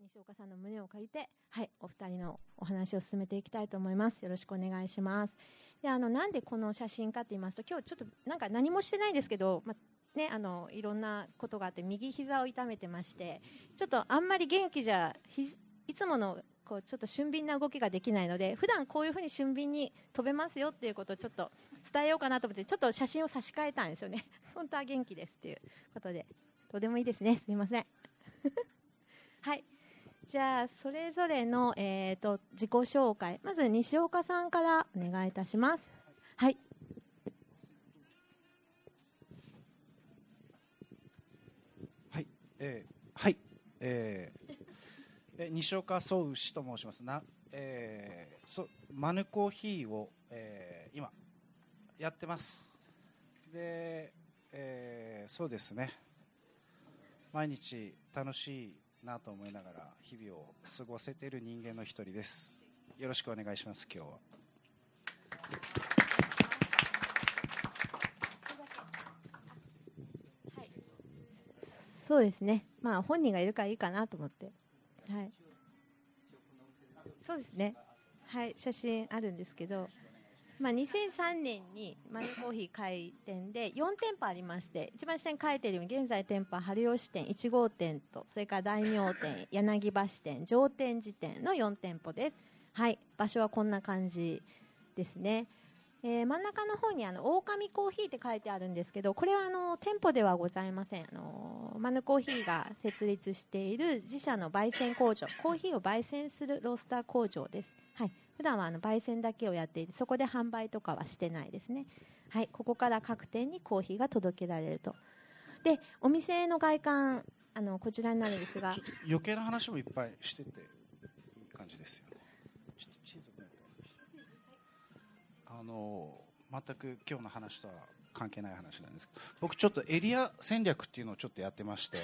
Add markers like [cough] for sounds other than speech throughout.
西岡さんの胸を借りて、はい、お二人のお話を進めていきたいと思います。よろしくお願いします。で、あの、なんでこの写真かって言いますと、今日ちょっとなんか何もしてないんですけど、まね、あの、いろんなことがあって、右膝を痛めてまして、ちょっとあんまり元気じゃ、いつものこうちょっと俊敏な動きができないので普段こういうふうに俊敏に飛べますよっていうことをちょっと伝えようかなと思ってちょっと写真を差し替えたんですよね [laughs] 本当は元気ですっていうことでどうでもいいですねすみません [laughs] はいじゃあそれぞれの、えーと、自己紹介まず西岡さんからお願いいたします。はい。はい。えー、はい。えーえ西岡壮牛と申します。な、えー、そマヌコーヒーを、えー、今やってます。で、えー、そうですね。毎日楽しいなと思いながら日々を過ごせている人間の一人です。よろしくお願いします今日は。そうですね。まあ本人がいるからいいかなと思って。はい。そうですね。はい、写真あるんですけど、まあ、2003年にマネコーヒー開店で4店舗ありまして、一番下に書いてるように、現在店舗春吉店1号店と、それから大名店、[laughs] 柳橋店、上天寺店の4店舗です。はい、場所はこんな感じですね。えー、真ん中の方にあの狼コーヒーって書いてあるんですけどこれはあの店舗ではございませんあのマヌコーヒーが設立している自社の焙煎工場コーヒーを焙煎するロースター工場です、はい、普段はあの焙煎だけをやっていてそこで販売とかはしてないですね、はい、ここから各店にコーヒーが届けられると。でお店の外観あのこちらになるんですが。余計な話もいっぱいしてていい感じですよね。あの全く今日の話とは関係ない話なんですけど僕ちょっとエリア戦略っていうのをちょっとやってまして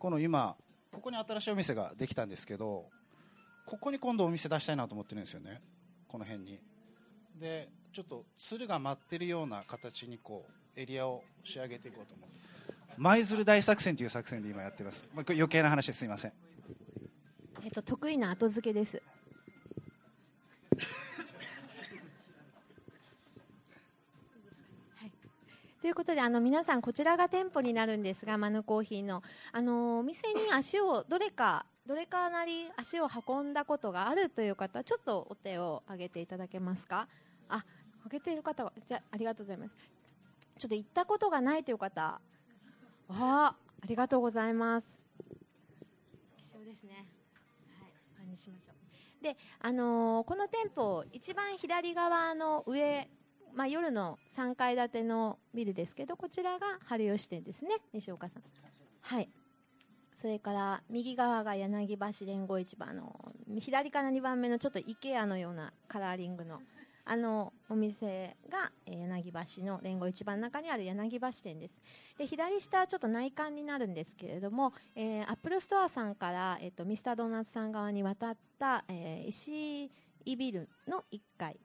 この今ここに新しいお店ができたんですけどここに今度お店出したいなと思ってるんですよね。この辺に。でちょっと鶴が舞ってるような形にこうエリアを仕上げていこうと思って。舞鶴大作戦という作戦で今やってます、まあ、余計な話ですいません。えっと得意な後付けです。ということで、あの、皆さん、こちらが店舗になるんですが、マヌコーヒーの。あの、お店に足を、どれか、どれかなり足を運んだことがあるという方、ちょっとお手を挙げていただけますか？あ、挙げている方は、じゃあ、ありがとうございます。ちょっと行ったことがないという方、ああ、ありがとうございます。貴重ですね。はい、ファンにしましょう。で、あのー、この店舗、一番左側の上まあ、夜の3階建てのビルですけど、こちらが春吉店ですね、西岡さん。はい。それから右側が柳橋連合市場の左から2番目のちょっと IKEA のようなカラーリングのあのお店が柳橋の連合市場の中にある柳橋店です。で左下はちょっと内観になるんですけれども、えー、アップルストアさんから、えっと、ミスタードーナツさん側に渡った、えー、石井ビルの1階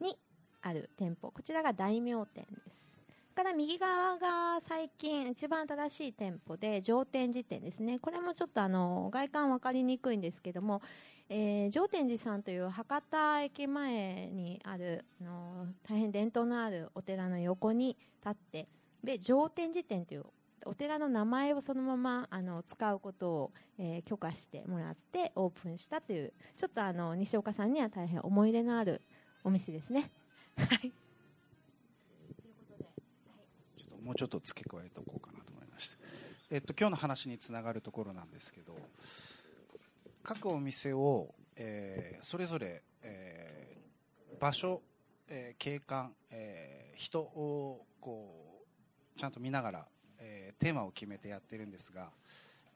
にある店舗こちらが大名店ですから右側が最近一番新しい店舗で上天寺店ですねこれもちょっとあの外観分かりにくいんですけども、えー、上天寺さんという博多駅前にあるあの大変伝統のあるお寺の横に立ってで上天寺店というお寺の名前をそのままあの使うことを、えー、許可してもらってオープンしたというちょっとあの西岡さんには大変思い入れのあるお店ですね。はい。もうちょっと付け加えておこうかなと思いました。えっと今日の話につながるところなんですけど、各お店を、えー、それぞれ、えー、場所、えー、景観、えー、人をこうちゃんと見ながら、えー、テーマを決めてやってるんですが、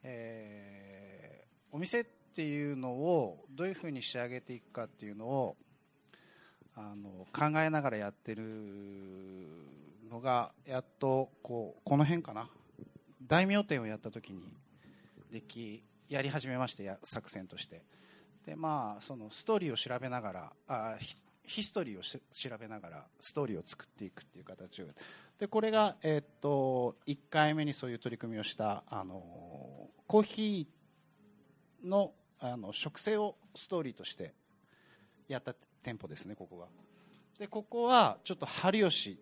えー、お店っていうのをどういうふうに仕上げていくかっていうのをあの考えながらやってるのがやっとこうこの辺かな。大名店をやった時にできやり始めまして作戦として。でまあそのストーリーを調べながらあヒストリーを調べながらストーリーを作っていくっていう形をでこれが、えー、っと1回目にそういう取り組みをしたあのコーヒーのあの植生をストーリーとしてやった店舗ですねここが。でここはちょっと春吉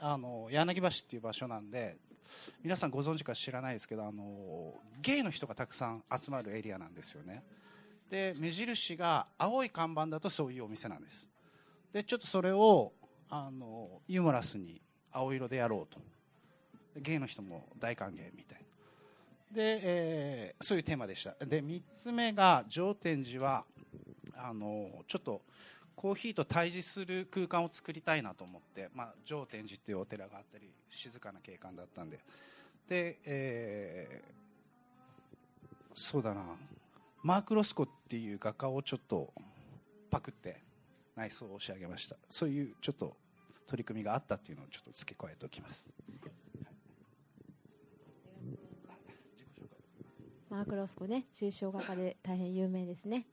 あの柳橋っていう場所なんで皆さんご存知か知らないですけどあのゲイの人がたくさん集まるエリアなんですよね。で目印が青い看板だとそういうお店なんです。でちょっとそれをあのユーモラスに青色でやろうと。ゲイの人も大歓迎みたいな。で、えー、そういうテーマでした。で3つ目が上天寺はあのちょっとコーヒーと対峙する空間を作りたいなと思って、まあ、上天寺っていうお寺があったり静かな景観だったんで。で、えー、そうだな。マーク・ロスコっていう画家をちょっとパクって内装を仕上げました。そういうちょっと取り組みがあったっていうのをちょっと付け加えておきます。マーク・ロスコね抽象画家で大変有名ですね、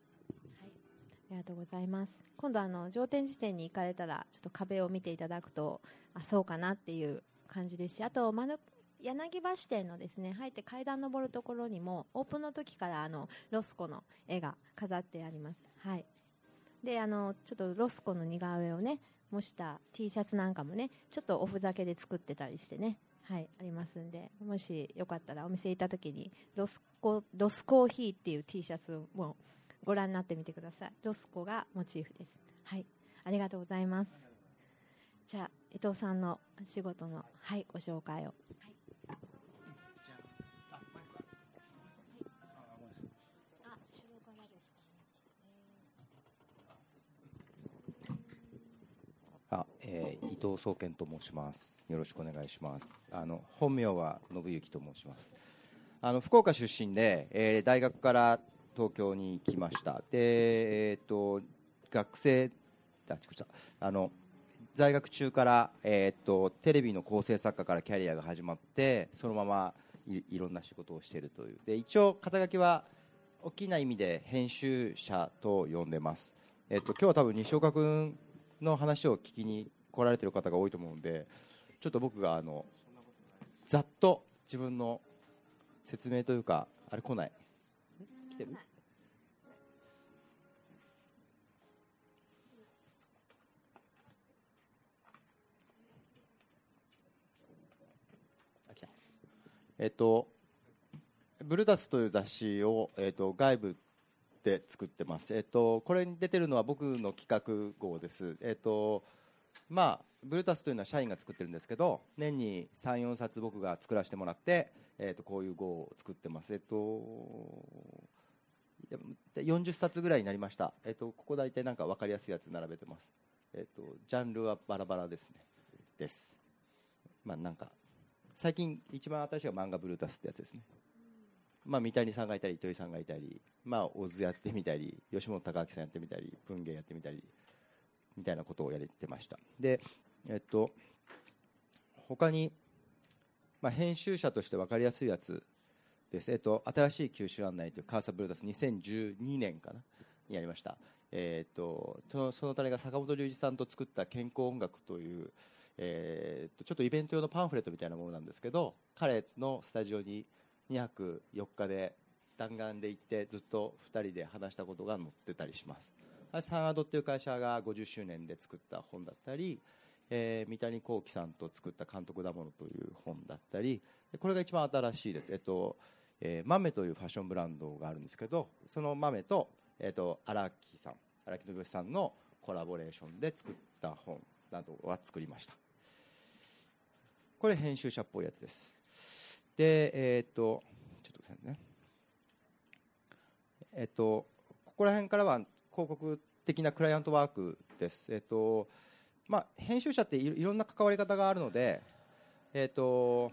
ありがとうございます。今度あの上天寺店に行かれたらちょっと壁を見ていただくとあそうかなっていう感じですしあと柳橋店のですね入って階段登るところにもオープンの時からあのロスコの絵が飾ってあります。はい。であのちょっとロスコの似顔絵をね模した T シャツなんかもねちょっとおふざけで作ってたりしてねはい、ありますんで、もしよかったらお店行った時にロスコ、ロスコーヒーっていう T シャツもご覧になってみてください。ロスコがモチーフです。はい、ありがとうございます。じゃあ、伊藤さんの仕事の、はい、ご紹介を。はいあ、えー、伊藤総研と申します。よろしくお願いします。あの本名は信行と申します。あの福岡出身で、えー、大学から東京に来ました。で、えっ、ー、と学生あちこちあの在学中から、えー、とテレビの構成作家からキャリアが始まってそのままいいろんな仕事をしているという。で一応肩書きは大きな意味で編集者と呼んでます、えっと今日は多分西岡君の話を聞きに来られてる方が多いと思うのでちょっと僕があのざっと自分の説明というかあれ来ない。来てる？えっと、ブルダスという雑誌を、えっと、外部で作ってます、えっと、これに出てるのは僕の企画号です、えっとまあ、ブルタスというのは社員が作ってるんですけど年に34冊僕が作らせてもらって、えっと、こういう号を作ってます、えっと、40冊ぐらいになりました、えっと、ここ大体なんか分かりやすいやつ並べてます、えっと、ジャンルはバラバラですね。です。まあなんか最近一番新しいは漫画ブルータスってやつですね。まあ、三谷さんがいたり糸井さんがいたり、まあ、小津やってみたり吉本隆明さんやってみたり文芸やってみたりみたいなことをやれてました。でえっと他に、まあ、編集者として分かりやすいやつです、えっと、新しい九州案内というカーサブルータス2012年かなにやりました。えっとその種が坂本龍一さんと作った健康音楽というえー、とちょっとイベント用のパンフレットみたいなものなんですけど彼のスタジオに2泊4日で弾丸で行ってずっと2人で話したことが載ってたりします。サンアドっていう会社が50周年で作った本だったり、えー、三谷幸喜さんと作った「監督だもの」という本だったりこれが一番新しいです、えっとえー、豆というファッションブランドがあるんですけどその豆と,、えっと荒木さん荒木信義さんのコラボレーションで作った本などは作りました。これ編集者っぽいやつです。でえー、っとちょっとですね。えっとここら辺からは広告的なクライアントワークです。えっとまあ編集者っていろんな関わり方があるのでえっと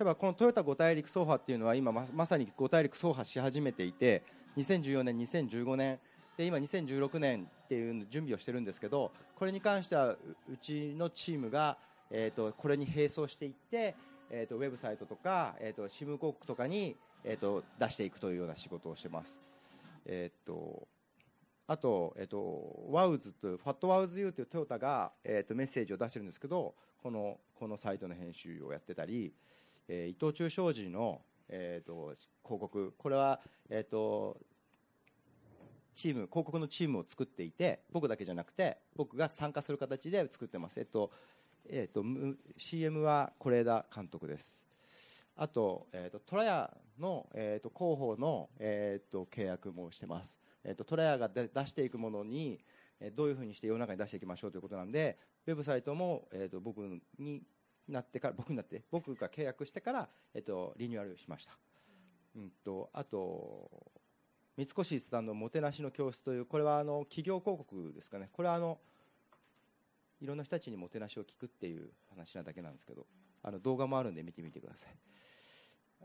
例えばこのトヨタ五大陸走破っていうのは今まさに五大陸走破し始めていて2014年2015年で今2016年っていう準備をしてるんですけどこれに関してはうちのチームがえーと、これに並走していって、えーと、ウェブサイトとか、えーと、新聞広告とかに、えー、と出していくというような仕事をしてます。えー、とあと、えー、とワウズというファットワウズユーというトヨタが、えー、とメッセージを出してるんですけどこのこのサイトの編集をやってたり、えー、伊藤忠商事の、えー、と広告。これは、えー、とチーム広告のチームを作っていて僕だけじゃなくて僕が参加する形で作ってます、えっとえっと、CM は是枝監督です。あと,、えーと、トラヤの、えーと、広報の、えーと、契約もしてます、えー、とトラヤが出していくものにどういうふうにして世の中に出していきましょうということなんでウェブサイトも、えー、と僕になってから僕になって僕が契約してから、えー、とリニューアルしました、うんとあと三越さんのもてなしの教室というこれはあの企業広告ですかね。これはあのいろんな人たちにもてなしを聞くっていう話なだけなんですけどあの動画もあるんで見てみてください。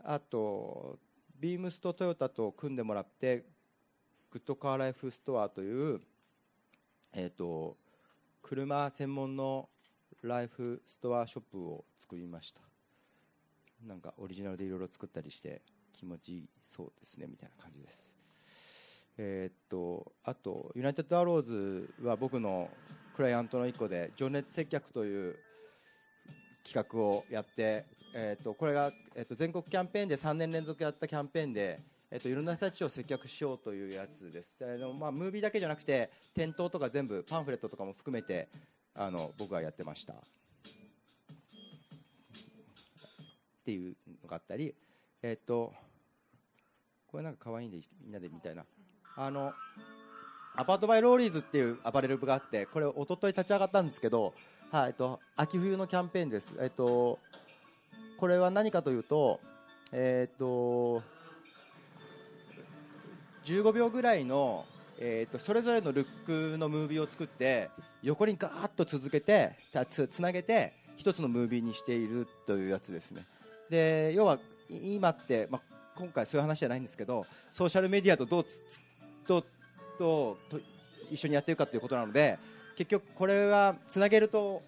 あとビームスとトヨタと組んでもらってグッドカーライフストアという、えーと、車専門のライフストアショップを作りました。なんかオリジナルでいろいろ作ったりして気持ちいいそうですねみたいな感じです。えー、っとあとユナイテッドアローズは僕のクライアントの一個で情熱接客という企画をやって、えー、っとこれが、えー、っと全国キャンペーンで3年連続やったキャンペーンで、え、っといろんな人たちを接客しようというやつです、あのまあ、ムービーだけじゃなくて店頭とか全部パンフレットとかも含めてあの僕がやってました。っていうのがあったりえっとこれなんか可愛いんでみんなでみたいな。あのアパートバイローリーズっていうアパレル部があってこれ一昨日立ち上がったんですけど、はいえっと、秋冬のキャンペーンです、えっと、これは何かというと,、えっと15秒ぐらいの、えっと、それぞれのルックのムービーを作って横にガーッと続けてつつなげて一つのムービーにしているというやつですね。で要は今って、まあ、今回そういう話じゃないんですけどソーシャルメディアとどうつとと一緒にやってるかということなので結局これはつなげると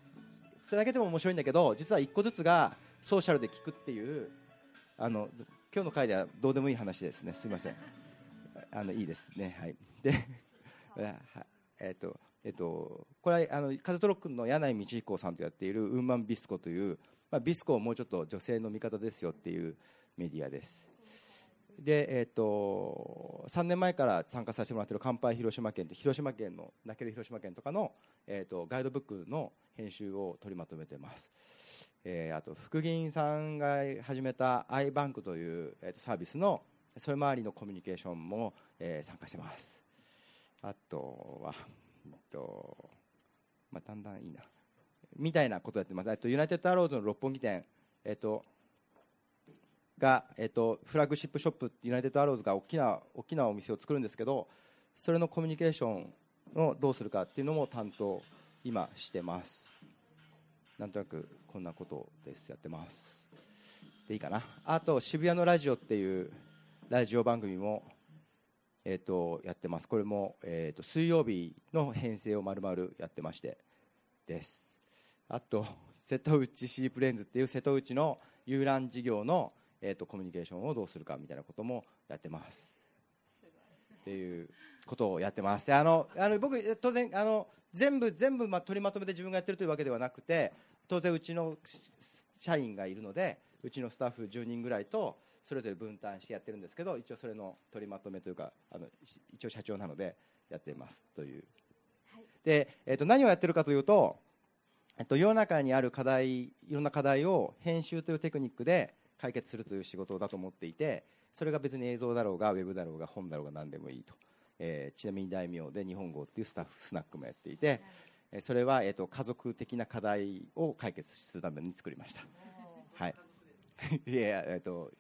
つなげても面白いんだけど実は一個ずつがソーシャルで聞くっていうあの今日の回ではどうでもいい話ですね。すみません。あのいいですね。はい。でえっ、とえっ、とこれはあの風トロックの柳井道彦さんとやっているウーマンビスコという、まあ、ビスコをもうちょっと女性の味方ですよっていうメディアです。で、えーと、3年前から参加させてもらっている乾杯広島県と広島県の泣ける広島県とかの、えーと、ガイドブックの編集を取りまとめています、えー、あと副議員さんが始めた iBank という、えーと、サービスのそれ周りのコミュニケーションも、えー、参加してます。あとは、えっとまあ、だんだんいいな。みたいなことやってます、えっと、ユナイテッドアローズの六本木店、えっとが、えっと、フラッグシップショップユナイテッドアローズが大きな大きなお店を作るんですけどそれのコミュニケーションをどうするかっていうのも担当今してます。なんとなくこんなことです。やってます。でいいかな。あと渋谷のラジオっていうラジオ番組もえーと、やってます。これも、えーと、水曜日の編成をまるまるやってましてです。あと瀬戸内シープレンズっていう瀬戸内の遊覧事業のえーと、コミュニケーションをどうするかみたいなこともやってます。っていうことをやってます。あのあの僕当然あの全部全部ま取りまとめて自分がやってるというわけではなくて当然うちの社員がいるのでうちのスタッフ10人ぐらいとそれぞれ分担してやってるんですけど一応それの取りまとめというかあの一応社長なのでやってますという、はい、で、えーと、何をやってるかというと、えっと、世の中にある課題いろんな課題を編集というテクニックで解決するという仕事だと思っていてそれが別に映像だろうがウェブだろうが本だろうが何でもいいと、えー、ちなみに大名で日本語っていうスタッフスナックもやっていてそれは、えーと、家族的な課題を解決するために作りました。はい。[laughs] いやえっ、ー、と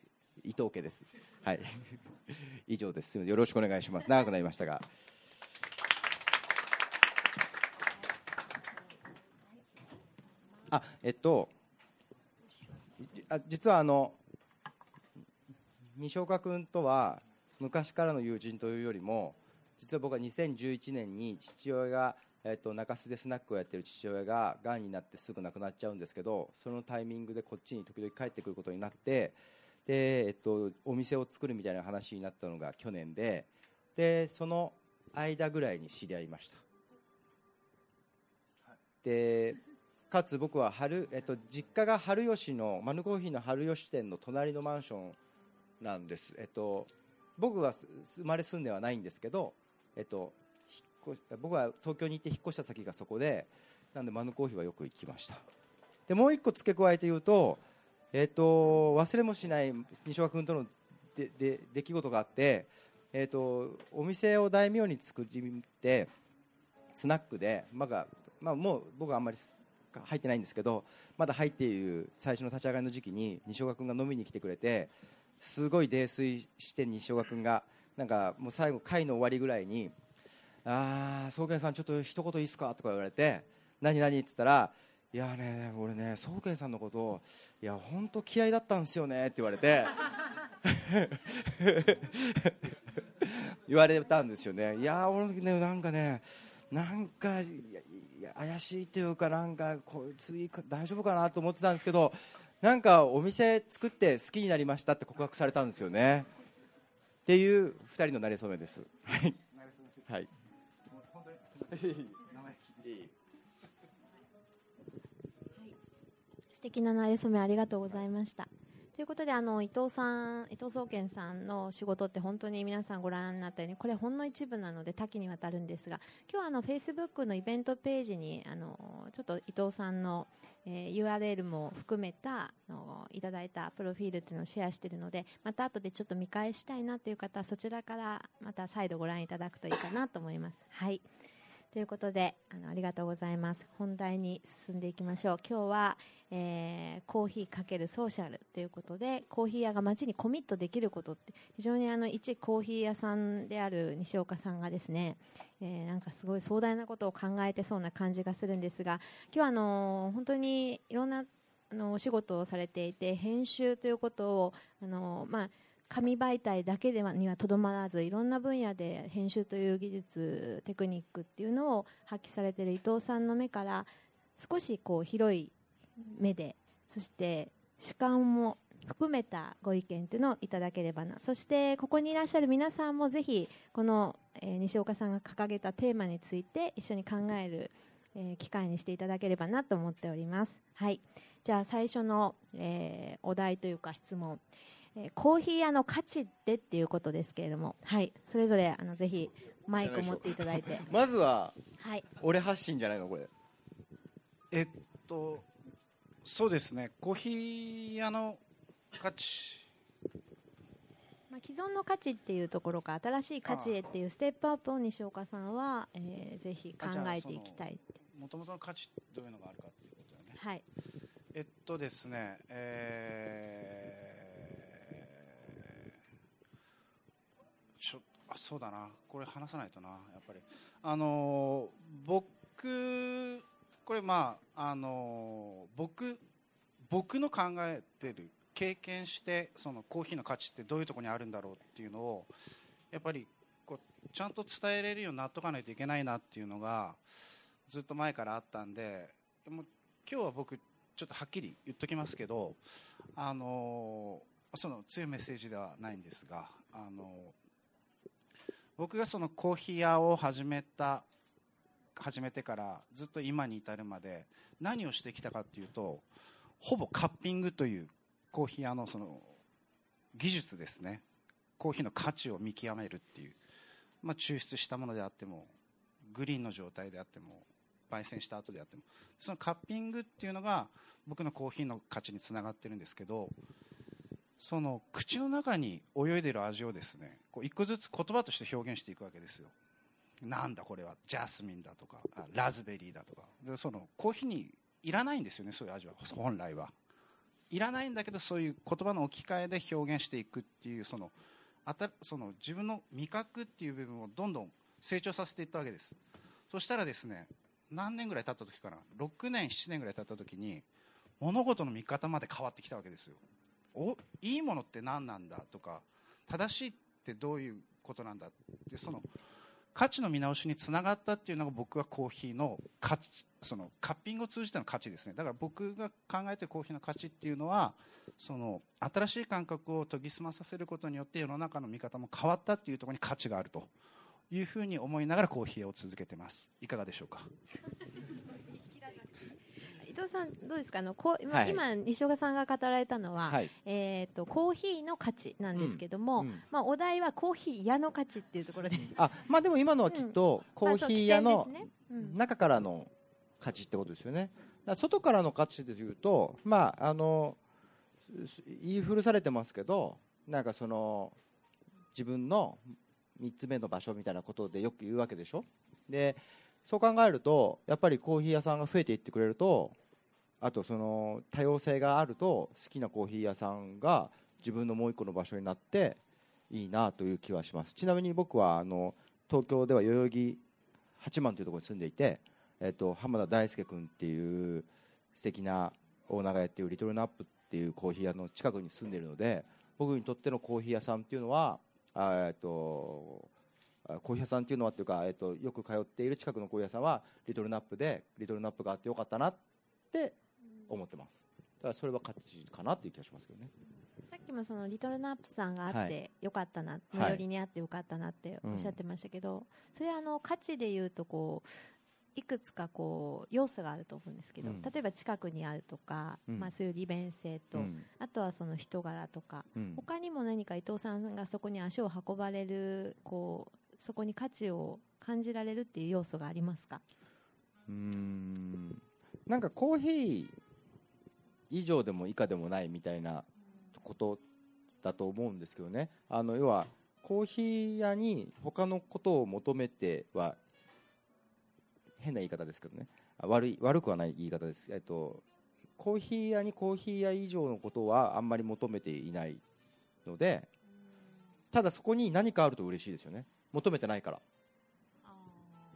伊藤家です。はい。[laughs] 以上です。よろしくお願いします。長くなりましたが。あえっとあ実はあの西岡君とは昔からの友人というよりも実は僕は2011年に父親が、えっと、中洲でスナックをやってる父親ががんになってすぐ亡くなっちゃうんですけどそのタイミングでこっちに時々帰ってくることになってで、えっと、お店を作るみたいな話になったのが去年ででその間ぐらいに知り合いました。でかつ僕は春、えっと、実家が春吉のマヌコーヒーの春吉店の隣のマンションなんです、えっと、僕は生まれ住んではないんですけど、えっと、引っ越僕は東京に行って引っ越した先がそこでなんでマヌコーヒーはよく行きましたでもう一個付け加えて言うと,、えっと忘れもしない西岡君とのでで出来事があって、えっとお店を大名に作ってスナックで、まだまあ、もう僕はあんまり入ってないんですけどまだ入っている最初の立ち上がりの時期に西岡君が飲みに来てくれてすごい泥酔して西岡君がなんかもう最後会の終わりぐらいに「ああ宗健さんちょっと一言いいですか?」とか言われて「何何?」っつったら「いやね俺ね宗健さんのこといや本当嫌いだったんですよね」って言われて。言われたんですよね。いや俺ねなんかねなんかいや怪しいっていうかなんかこいついいか大丈夫かなと思ってたんですけどなんかお店作って好きになりましたって告白されたんですよね。っていう二人の馴れ初めです。はい。はい。素敵な馴れ初めありがとうございました。ということであの伊藤さん伊藤総研さんの仕事って本当に皆さんご覧になったようにこれほんの一部なので多岐にわたるんですが今日はあのフェイスブックのイベントページにあのちょっと伊藤さんの、えー URL も含めたあのいただいたプロフィールっていうのをシェアしているのでまた後でちょっと見返したいなという方はそちらからまた再度ご覧いただくといいかなと思います。はいということであのありがとうございます。本題に進んでいきましょう。今日は、えーコーヒーかけるソーシャルということでコーヒー屋が街にコミットできることって非常にあの一コーヒー屋さんである西岡さんがですね、えーなんかすごい壮大なことを考えてそうな感じがするんですが今日はあの本当にいろんなあのお仕事をされていて編集ということをあの、まあ、紙媒体だけではにはとどまらずいろんな分野で編集という技術テクニックっていうのを発揮されている伊藤さんの目から少しこう広い目でそして主観も含めたご意見というのをいただければなそしてここにいらっしゃる皆さんもぜひこの、西岡さんが掲げたテーマについて一緒に考える、機会にしていただければなと思っております。はい、じゃあ最初の、えーお題というか質問えーコーヒー屋の価値ってっていうことですけれども、はい、それぞれあのぜひマイクを持っていただいて、まずははい、俺発信じゃないのこれ。えっとそうですね。コーヒー屋の価値。まあ、既存の価値っていうところか新しい価値へっていうステップアップを西岡さんは、えーぜひ考えていきたいって。もともとの価値どういうのがあるかっていうことだよね。はい。えっとですね、えちょあそうだな、これ話さないとな、やっぱり。あの僕、これまあ、あの僕、僕の考えてる、経験して、そのコーヒーの価値ってどういうところにあるんだろうっていうのを、やっぱりこうちゃんと伝えれるようになっとかないといけないなっていうのが、ずっと前からあったんで、も今日は僕、ちょっとはっきり言っときますけど、あのその強いメッセージではないんですが、あの僕がそのコーヒー屋を始めた始めてからずっと今に至るまで何をしてきたかっていうとほぼカッピングというコーヒー屋のその技術ですね。コーヒーの価値を見極めるっていう、まあ、抽出したものであってもグリーンの状態であっても焙煎した後であっても。そのカッピングっていうのが僕のコーヒーの価値につながってるんですけどその口の中に泳いでる味をですねこう一個ずつ言葉として表現していくわけですよ。なんだこれはジャスミンだとかラズベリーだとか。でそのコーヒーにいらないんですよねそういう味は。本来は。いらないんだけどそういう言葉の置き換えで表現していくっていうそのあたその自分の味覚っていう部分をどんどん成長させていったわけです。そしたらですね何年ぐらい経った時かな？6年7年ぐらい経った時に物事の見方まで変わってきたわけですよ。おいいものって何なんだとか正しいってどういうことなんだってその価値の見直しにつながったっていうのが僕はコーヒーの価値そのカッピングを通じての価値ですね。だから僕が考えてるコーヒーの価値っていうのはその新しい感覚を研ぎ澄まさせることによって世の中の見方も変わったっていうところに価値があるというふうに思いながらコーヒーを続けてます。いかがでしょうか？藤さんどうですか？あのこう、まあはい。今西岡さんが語られたのは、はい。えっ、とコーヒーの価値なんですけども、うん。まあお題はコーヒー屋の価値っていうところで、あまあでも今のはきっとコーヒー屋の中からの価値ってことですよね。外からの価値でいうと、まああのす言い古されてますけど、なんかその自分の三つ目の場所みたいなことでよく言うわけでしょ。で、そう考えるとやっぱりコーヒー屋さんが増えていってくれると、あとその多様性があると好きなコーヒー屋さんが自分のもう一個の場所になっていいなという気はします。ちなみに僕はあの東京では代々木八幡というところに住んでいて。えっと、浜田大輔君っていう素敵なオーナーがやっているリトルナップっていうコーヒー屋の近くに住んでいるので僕にとってのコーヒー屋さんっていうのはえっとコーヒー屋さんっていうのはっていうか、えっと、よく通っている近くのコーヒー屋さんはリトルナップでリトルナップがあってよかったなって思ってます。だからそれは価値かなっていう気がしますけどね。さっきもそのリトルナップさんがあっはてよかったな、い。最寄りにあってよかったなっておっしゃってましたけど、それはあの価値でいうとこういくつかこう要素があると思うんですけど、うん。例えば近くにあるとか、うん。まあ、そういう利便性と、うん。あとはその人柄とかうん。他にも何か伊藤さんがそこに足を運ばれるこうそこに価値を感じられるっていう要素がありますか？うーん。なんかコーヒー以上でも以下でもないみたいなことだと思うんですけどね。あの要はコーヒー屋に他のことを求めては変な言い方ですけどね。あ悪い悪くはない言い方です、えっと、コーヒー屋にコーヒー屋以上のことはあんまり求めていないのでただそこに何かあると嬉しいですよね。求めてないから。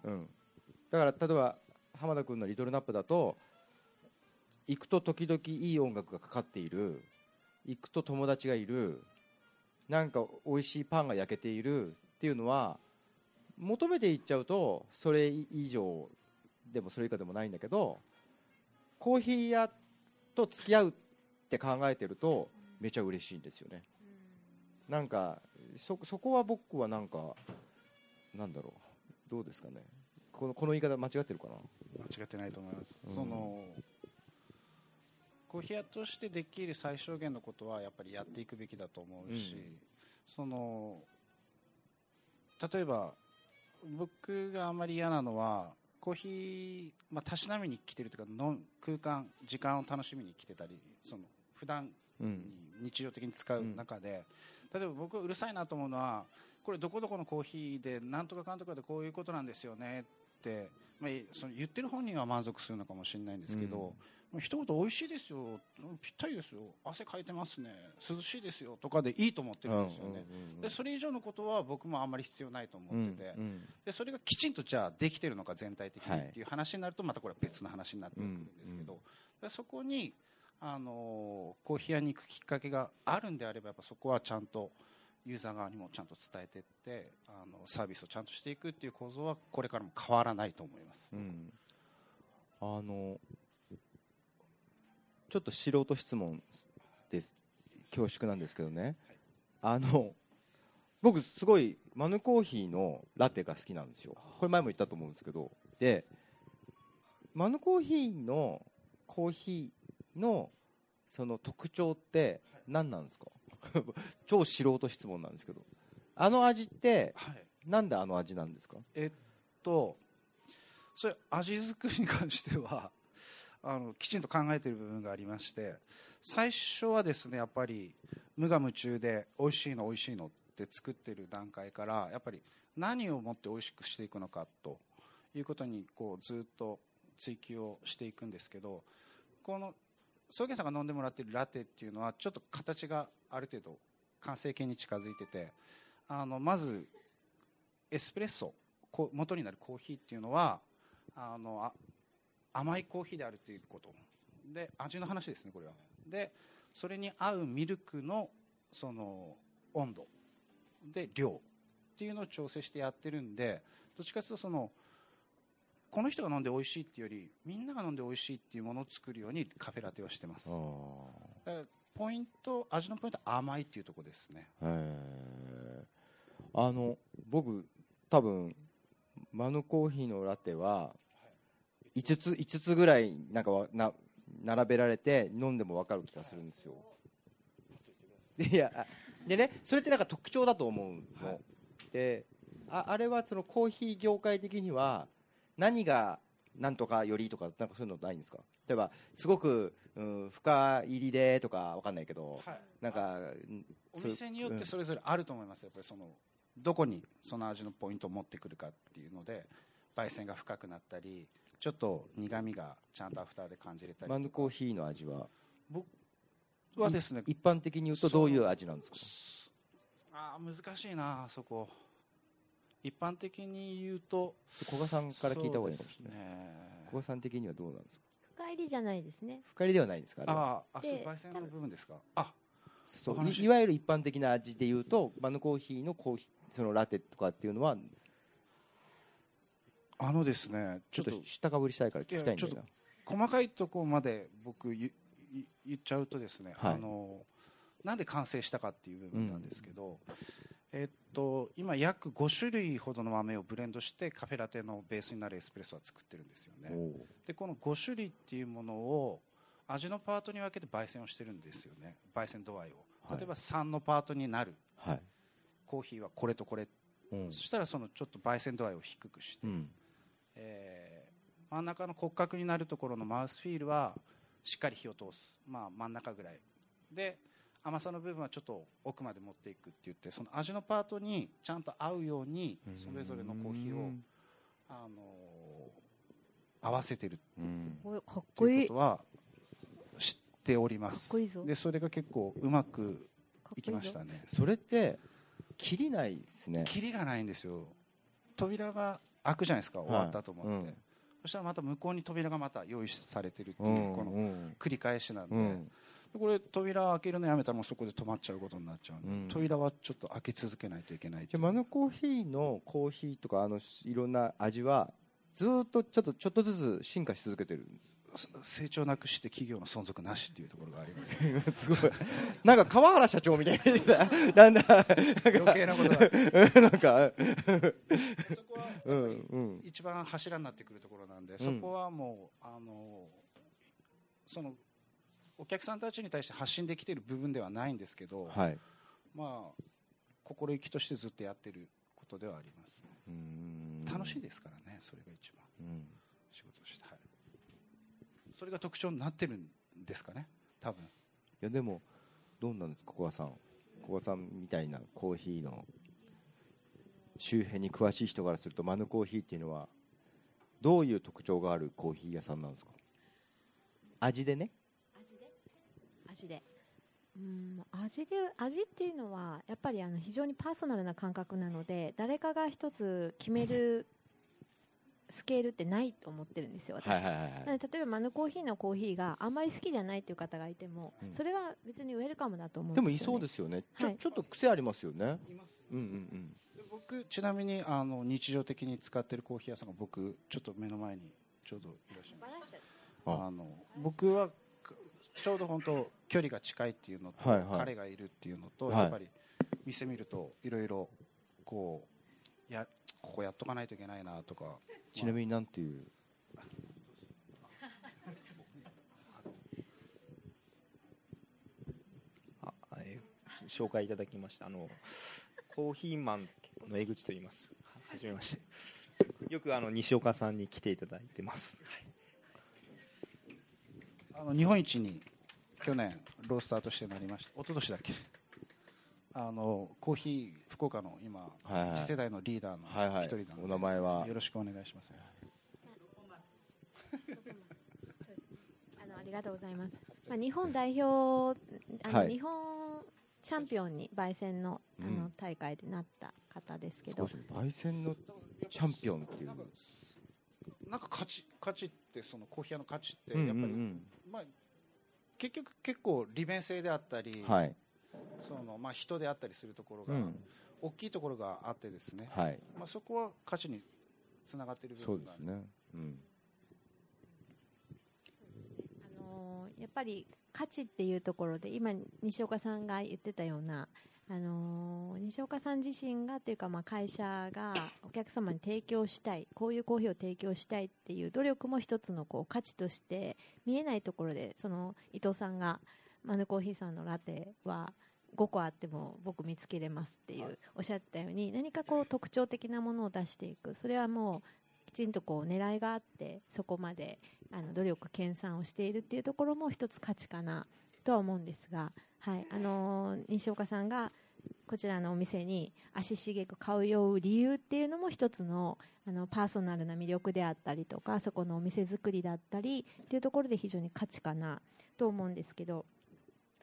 うん、だから例えば浜田君の「リトルナップ」だと行くと時々いい音楽がかかっている。行くと友達がいる。なんか美味しいパンが焼けているっていうのは求めていっちゃうとそれ以上でもそれ以下でもないんだけどコーヒー屋と付き合うって考えてるとめちゃ嬉しいんですよね。なんかそそこは僕はなんかなんだろう。どうですかね。このこの言い方間違ってるかな。間違ってないと思います、うん。そのコーヒー屋としてできる最小限のことはやっぱりやっていくべきだと思うし、うん。その例えば僕があまり嫌なのはコーヒー、まあ、たしなみに来てるというかの空間時間を楽しみに来てたりその普段日常的に使う中で、例えば僕うるさいなと思うのはこれどこどこのコーヒーでなんとかかんとかでこういうことなんですよねって、まあ、その言ってる本人は満足するのかもしれないんですけど、一言美味しいですよ。ぴったりですよ。汗かいてますね。涼しいですよとかでいいと思ってるんですよね、でそれ以上のことは僕もあんまり必要ないと思ってて、うんでそれがきちんとじゃあできてるのか全体的にはい。っていう話になるとまたこれは別の話になってくるんですけど、でそこにあのコーヒー屋に行くきっかけがあるんであればやっぱそこはちゃんとユーザー側にもちゃんと伝えていってあのサービスをちゃんとしていくっていう構造はこれからも変わらないと思います。うん。あのちょっと素人質問です。恐縮なんですけどね、あの僕すごいマヌコーヒーのラテが好きなんですよ。これ前も言ったと思うんですけど。でマヌコーヒーのコーヒーのその特徴って何なんですか？[laughs] 超素人質問なんですけど。あの味ってはい。なんであの味なんですか？えっとそれ味作りに関してはあのきちんと考えている部分がありまして最初はですねやっぱり無我夢中で美味しいの美味しいのって作ってる段階からやっぱり何をもって美味しくしていくのかということにこうずっと追求をしていくんですけどこの宗玄さんが飲んでもらってるラテっていうのはちょっと形がある程度完成形に近づいててあのまずエスプレッソ元になるコーヒーっていうのはあの甘いコーヒーであるということ。で味の話ですねこれは。でそれに合うミルクのその温度。で量っていうのを調整してやってるんでどっちかというとそのこの人が飲んで美味しいっていうよりみんなが飲んで美味しいっていうものを作るようにカフェラテをしてます。ポイント味のポイントは甘いっていうところですね。あの僕多分マヌコーヒーのラテは5つ5つぐらいなんかわな並べられて飲んでも分かる気がするんですよ。いやあでねそれってなんか特徴だと思うの、はい。でああれはそのコーヒー業界的には何がなんとかよりとかなんかそういうのないんですか？例えばすごく、うん、深入りでとかわかんないけど、はい。なんかうんお店によってそれぞれあると思います。やっぱりそのどこにその味のポイントを持ってくるかっていうので焙煎が深くなったりちょっと苦みがちゃんとアフターで感じれたりマヌコーヒーの味は僕はですね一般的に言うとどういう味なんですか？あー難しいなそこ。一般的に言うと古賀さんから聞いた方がいいかもしれない、そうですね。古賀さん的にはどうなんですか？深入りじゃないですね。深入りではないんですか？ああーあでそう焙煎の部分ですか？あそういいわゆる一般的な味で言うとマヌコーヒーのコーヒーそのラテとかっていうのはあのですねちょっとと下かぶりしたいから聞きたいんだよいやちょな細かいところまで僕言っちゃうとですね、はい。あのなんで完成したかっていう部分なんですけど、えっと今約5種類ほどの豆をブレンドしてカフェラテのベースになるエスプレッソは作ってるんですよね。でこの5種類っていうものを味のパートに分けて焙煎をしてるんですよね。焙煎度合いを。はい。例えば3のパートになる。はい。コーヒーはこれとこれ、うん。そしたらそのちょっと焙煎度合いを低くして、うんえー真ん中の骨格になるところのマウスフィールはしっかり火を通す、まあ、真ん中ぐらい。で甘さの部分はちょっと奥まで持っていくって言ってその味のパートにちゃんと合うようにそれぞれのコーヒーを、あのー合わせてるかっといこいういことは知っております。でそれが結構うまくいきましたね。それって切りないですね。キリがないんですよ。扉が開くじゃないですか終わったと思って、うん。そしたらまた向こうに扉がまた用意されてるっていう、うんこのうん。繰り返しなんで、うん。これ扉開けるのやめたらもうそこで止まっちゃうことになっちゃうんで、うん。扉はちょっと開け続けないといけないじゃあマヌコーヒーのコーヒーとかあのいろんな味はずーっとちょっとちょっとずつ進化し続けてるん成長なくして企業の存続なしっていうところがあります。で [laughs] すすごい。なんか川原社長みたいな。[laughs] だんだ。ん余計なことが。なんか。そこは一番柱になってくるところなんで、ん。そこはもうあのそのお客さんたちに対して発信できている部分ではないんですけど、はい。まあ心意気としてずっとやってることではあります、楽しいですからねそれが一番。うん。仕事して、はい、それが特徴になってるんですかね？多分。いやでもどうなんですか古賀さん。古賀さんみたいなコーヒーの周辺に詳しい人からするとマヌコーヒーっていうのはどういう特徴があるコーヒー屋さんなんですか？味でね。味で？味で。うん味で味っていうのはやっぱりあの非常にパーソナルな感覚なので誰かが一つ決めるスケールってないと思ってるんですよ私、はいはいはいはい。なので例えばマヌコーヒーのコーヒーがあんまり好きじゃないっていう方がいても、うん。それは別にウェルカムだと思うんでもいそうですよね。ちょ,、はい。ちょっと癖ありますよね。います。うんうんで僕ちなみにあの日常的に使ってるコーヒー屋さんが僕ちょっと目の前にちょうどいらっしゃいます。あ。あの僕はかちょうど本当距離が近いっていうのと、はいはい。彼がいるっていうのと、はいやっぱり店見るといろいろこうやここやっとかないといけないなとか。ちなみになんていう？あえー紹介いただきました。あのコーヒーマンの江口と言います。ははじめまして。よくあの西岡さんに来ていただいてます、あの日本一に去年ロースターとしてなりました。一昨年だっけ？あのコーヒー福岡の今、はいはい。次世代のリーダーのはいはい。一人なので、お名前は？よろしくお願いします。あのありがとうございます。まあ、日本代表、あの、はい。日本チャンピオンに焙煎のあの、うん大会でなった方ですけど。少し、焙煎のチャンピオンっていう。なんかなんか価値価値ってそのコーヒー屋の価値ってうんやっぱり、うんまあ、結局結構利便性であったり、うんはいそのまあ、人であったりするところが、うん。大きいところがあってですね、はい。まあ、そこは価値につながっている部そう分がですね。うん。あのーやっぱり価値っていうところで今西岡さんが言ってたようなあのー西岡さん自身がというか、まあ、会社がお客様に提供したいこういうコーヒーを提供したいっていう努力も一つのこう価値として見えないところでその伊藤さんがマヌコーヒーさんのラテは5個あっても僕見つけれますっていうおっしゃったように何かこう特徴的なものを出していく。それはもうきちんとこう狙いがあってそこまであの努力研鑽をしているっていうところも一つ価値かなとは思うんですが、はい。あの西岡さんがこちらのお店に足しげく通う理由っていうのも一つのあのパーソナルな魅力であったりとかそこのお店作りだったりっていうところで非常に価値かなと思うんですけど、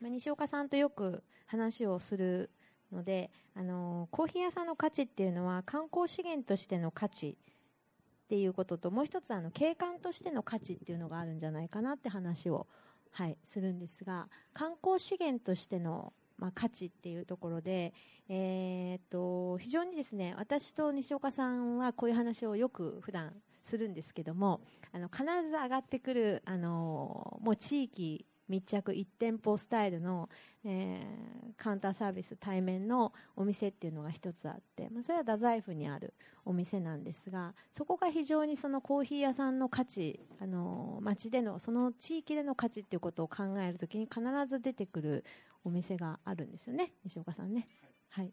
まあ、西岡さんとよく話をするので、あのコーヒー屋さんの価値っていうのは観光資源としての価値っていうことともう一つあの景観としての価値っていうのがあるんじゃないかなって話を、はい、するんですが観光資源としての、まあ、価値っていうところで、えーっと非常にですね私と西岡さんはこういう話をよく普段するんですけどもあの必ず上がってくるあのもう地域密着1店舗スタイルの、えーカウンターサービス対面のお店っていうのが一つあって、まあ、それは太宰府にあるお店なんですがそこが非常にそのコーヒー屋さんの価値あの街でのその地域での価値っていうことを考えるときに必ず出てくるお店があるんですよね西岡さんね。はい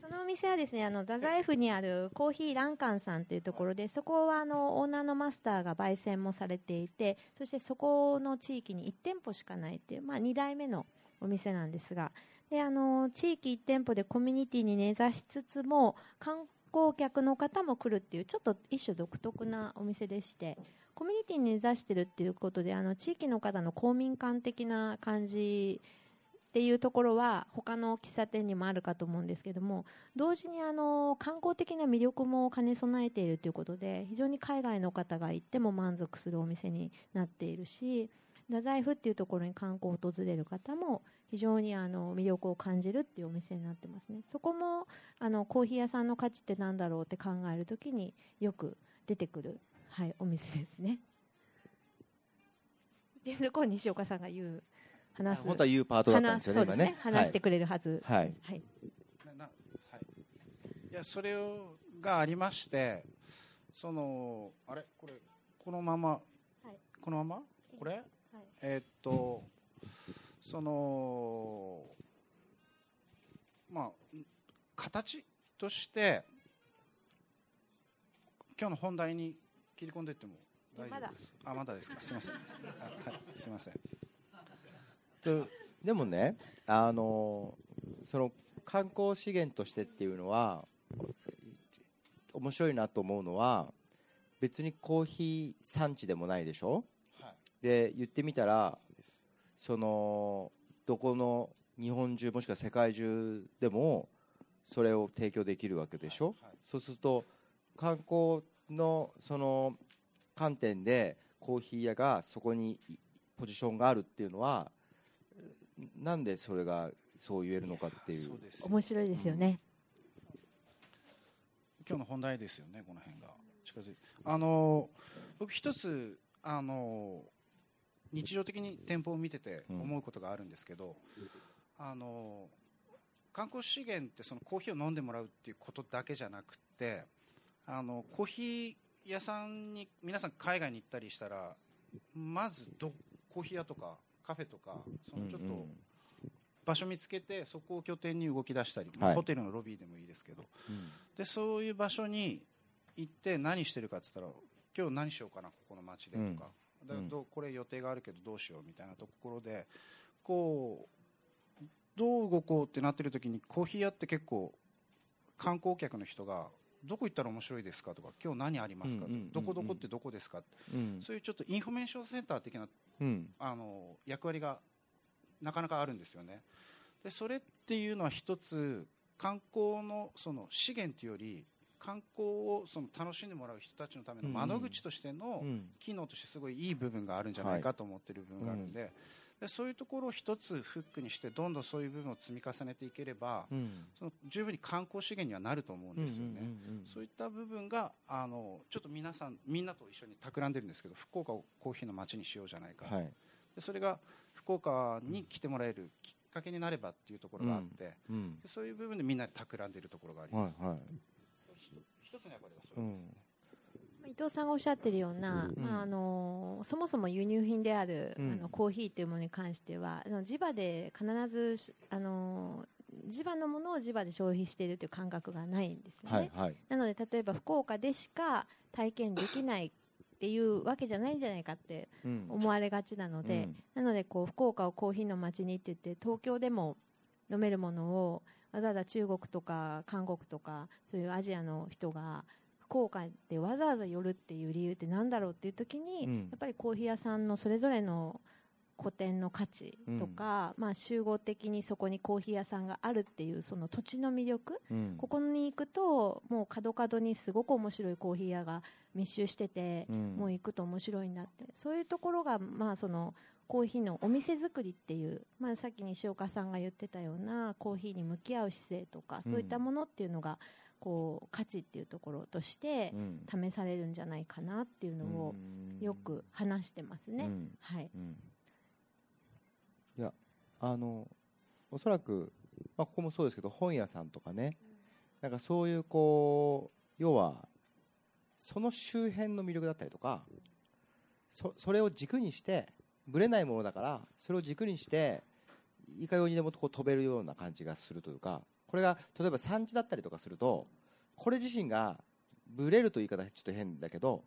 そのお店はですね、あの、太宰府にあるコーヒーランカンさんというところで、そこはあの、オーナーのマスターが焙煎もされていて、そしてそこの地域に1店舗しかないっていう、まあ2代目のお店なんですが、で、あの、地域1店舗でコミュニティに根ざしつつも、観光客の方も来るっていう、ちょっと一種独特なお店でして、コミュニティに根ざしてるっていうことで、あの、地域の方の公民館的な感じっていうところは他の喫茶店にもあるかと思うんですけども同時にあの観光的な魅力も兼ね備えているということで非常に海外の方が行っても満足するお店になっているし太宰府っていうところに観光を訪れる方も非常にあの魅力を感じるっていうお店になってますねそこもあのコーヒー屋さんの価値ってなんだろうって考えるときによく出てくる、はい、お店ですね。でそこを西岡さんが言う話す。本当は言うパートだったんですよね話そうですね。今ね話してくれるはず、はい。はい、ななはい、いやそれをがありましてそのあれ？これこのまま、はい。このまま？これ？はい。えーっとそのまあ形として今日の本題に切り込んでいっても大丈夫です。あまだですか。すみません。はい。はいすみません。とでもねあのその観光資源としてっていうのは面白いなと思うのは別にコーヒー産地でもないでしょ？はい。で言ってみたらそのどこの日本中もしくは世界中でもそれを提供できるわけでしょ、はいそうすると観光のその観点でコーヒー屋がそこにいポジションがあるっていうのはなんでそれがそう言えるのかっていう。そうですよ面白いですよね、今日の本題ですよね、この辺が。近づいて。あの僕一つあの日常的に店舗を見ててうん。思うことがあるんですけど、あの観光資源ってそのコーヒーを飲んでもらうっていうことだけじゃなくて、あのコーヒー屋さんに皆さん海外に行ったりしたら、まずどコーヒー屋とかカフェとかそのちょっと場所見つけてそこを拠点に動き出したり、はい。ホテルのロビーでもいいですけど。うん。でそういう場所に行って何してるかっつったら今日何しようかなここの街でとか、うん。だからどうこれ予定があるけどどうしようみたいなところでこうどう動こうってなってる時にコーヒー屋って結構観光客の人がどこ行ったら面白いですかとか今日何ありますかとか、うんうんうんうん。どこどこってどこですかうん。そういうちょっとインフォメーションセンター的なうん。あの役割がなかなかあるんですよね。でそれっていうのは一つ観光のその資源というより観光をその楽しんでもらう人たちのための窓口としてのうん。機能としてすごいいい部分があるんじゃないかと思ってる部分があるんで,、でそういうところを一つフックにしてどんどんそういう部分を積み重ねていければ、うん。その十分に観光資源にはなると思うんですよね。そういった部分があのちょっと皆さんみんなと一緒に企んでるんですけど福岡をコーヒーの街にしようじゃないか、はい。でそれが福岡に来てもらえるきっかけになればっていうところがあって、うんでそういう部分でみんなで企んでいるところがあります、はいはい。一つの役割はそれですね、まあ伊藤さんがおっしゃってるような、うんまああのそもそも輸入品である、うん。あのコーヒーというものに関してはあの地場で必ずしあの地場のものを地場で消費しているという感覚がないんですよね、はいはい。なので例えば福岡でしか体験できないっていうわけじゃないんじゃないかってうん。思われがちなので、なのでこう福岡をコーヒーの街にって言って東京でも飲めるものをわざわざ中国とか韓国とかそういうアジアの人が福岡でわざわざ寄るっていう理由ってなんだろうっていう時に、うん。やっぱりコーヒー屋さんのそれぞれの個展の価値とか、まあ、集合的にそこにコーヒー屋さんがあるっていうその土地の魅力うん。ここに行くともう角角にすごく面白いコーヒー屋が密集してて、うん。もう行くと面白いんだって。そういうところが、まあ、そのコーヒーのお店作りっていう、まあ、さっき西岡さんが言ってたようなコーヒーに向き合う姿勢とか、うんそういったものっていうのがこう価値っていうところとしてうん。試されるんじゃないかなっていうのをよく話してますね。うん。はい、うん。いやあのおそらく、まあ、ここもそうですけど本屋さんとかね。なんかそういうこう要はその周辺の魅力だったりとかそそれを軸にしてぶれないものだからそれを軸にしていかようにでもこう飛べるような感じがするというかこれが例えば産地だったりとかするとこれ自身がぶれるという言い方ちょっと変だけど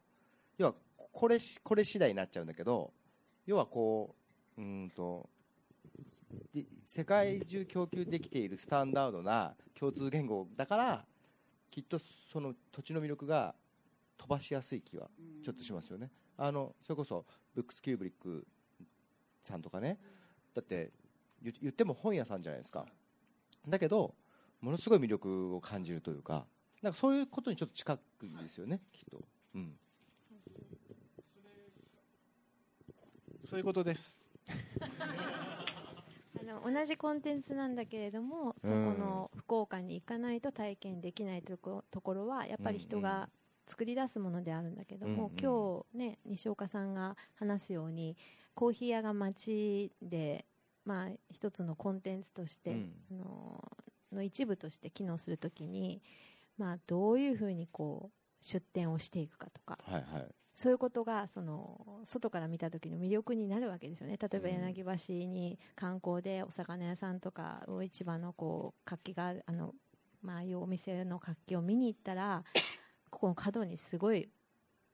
要はこれこれ次第になっちゃうんだけど要はこううんと世界中供給できているスタンダードな共通言語だからきっとその土地の魅力が飛ばしやすい気はちょっとしますよね。あのそれこそブックスキューブリックさんとかねだって言言っても本屋さんじゃないですかだけどものすごい魅力を感じるというかなんかそういうことにちょっと近くですよねきっと、うん、そういうことです。[laughs] あの同じコンテンツなんだけれどもそこの福岡に行かないと体験できないとこところはやっぱり人が作り出すものであるんだけども、うんうん。今日ね西岡さんが話すようにコーヒー屋が街でまあ一つのコンテンツとして、うん。あのの一部として機能するときにまあどういうふうにこう出店をしていくかとかはいはい。そういうことがその外から見た時の魅力になるわけですよね。例えばうん。柳橋に観光でお魚屋さんとか魚市場のこう活気があるあの、まあいうお店の活気を見に行ったら [coughs] ここの角にすごい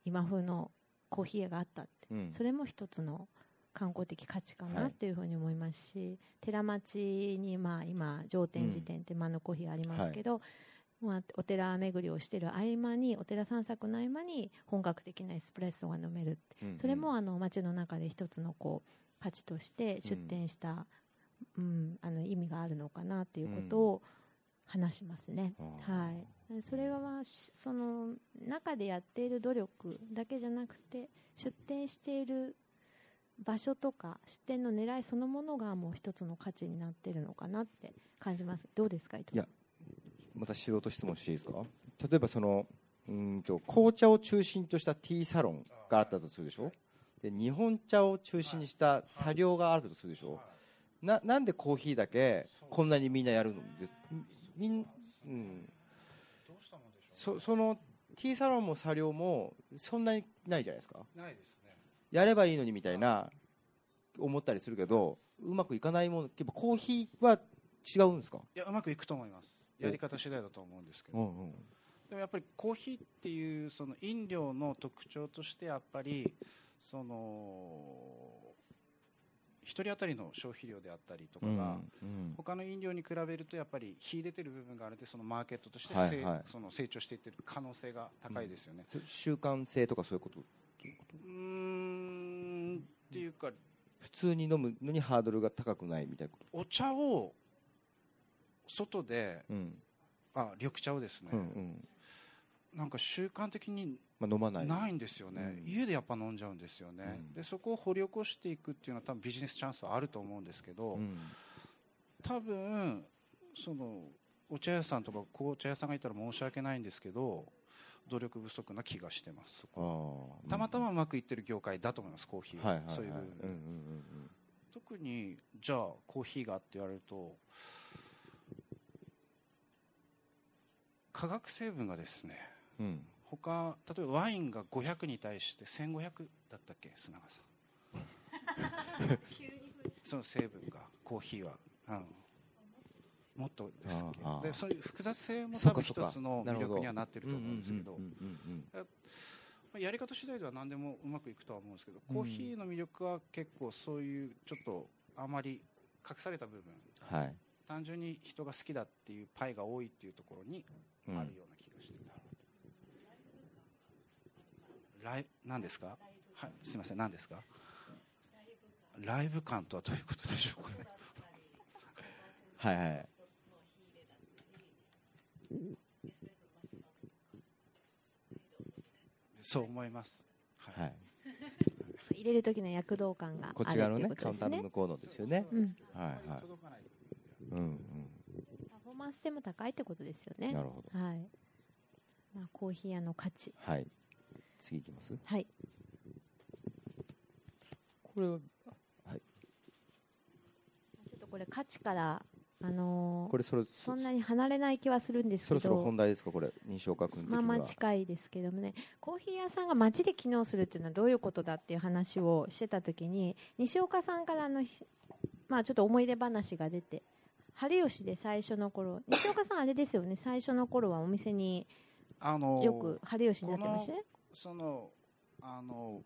今風のコーヒー屋があったって。うん。それも一つの観光的価値かはない。っていうふうに思いますし、寺町にまあ今上天寺店ってマのコーヒーありますけど、まあ、お寺巡りをしている合間にお寺散策の合間に本格的なエスプレッソが飲めるって。うんそれもあの街の中で一つのこう価値として出店した、うんあの意味があるのかなっていうことを話しますね。あー。はい、それはまあしその中でやっている努力だけじゃなくて出店している場所とか出店の狙いそのものがもう一つの価値になっているのかなって感じます。どうですか伊藤さん？いやまた素人質問していいですか？例えばそのうーんと紅茶を中心としたティーサロンがあったとするでしょ？で日本茶を中心にした茶寮があるとするでしょ？ななんでコーヒーだけこんなにみんなやるの？ですみん、うん、どうしたもんでしそそのティーサロンも茶寮もそんなにないじゃないですか？うないです。ねやればいいのにみたいな思ったりするけどうまくいかないものやっぱコーヒーは違うんですか、いやうまくいくと思います。やり方次第だと思うんですけど、んうん。でもやっぱりコーヒーっていうその飲料の特徴としてやっぱりその一人当たりの消費量であったりとかが、うん他の飲料に比べるとやっぱり秀でてる部分があるのでそのマーケットとしてはいはい。その成長していってる可能性が高いですよね。そ習慣性とかそういうこと？うーんっていうか普通に飲むのにハードルが高くないみたいなこと、お茶を外でうん。あ緑茶をですね、うんうん。なんか習慣的にまあ、飲まない。ないんですよね、うん。家でやっぱ飲んじゃうんですよね、うん。でそこを掘り起こしていくっていうのは多分ビジネスチャンスはあると思うんですけど、うん。多分そのお茶屋さんとか紅茶屋さんがいたら申し訳ないんですけど努力不足な気がしてます。あーたまたまうまくいってる業界だと思いますコーヒー。は、はいはいはい。そういう部分、うんうん特特にじゃあコーヒーがって言われると化学成分がですねうん。他例えばワインが500に対して1500だったっけ？砂川さん。[laughs] その成分がコーヒーは、うん、もっとですっけ。でそういう複雑性も多分一つの魅力にはなってると思うんですけど。やり方次第では何でもうまくいくとは思うんですけど、うん。コーヒーの魅力は結構そういうちょっとあまり隠された部分。うんはい。単純に人が好きだっていうパイが多いっていうところにうん。あるような気がしてた、ライ何ですか？はい。すみません。何ですか？ライブ感。とはどういうことでしょうか？ねはいはいそう思います、はい。はい。入れる時の躍動感があるこっち側のねカウンターのことですね向こうのですよね。うん。はいはい。うんうん。パフォーマンス性も高いってことですよね。なるほど。はい。まあコーヒー屋の価値。はい。次いきます。はい。これはちょっとこれ価値からあのーこれそれそんなに離れない気はするんですけそろそろど本題ですか？これ西岡君的まあには。まあ近いですけどもね。コーヒー屋さんが街で機能するっていうのはどういうことだっていう話をしてた時に西岡さんからあのひまあちょっと思い出話が出て春吉で最初の頃西岡さんあれですよね。最初の頃はお店にあのよく春吉になってました？ねそのあの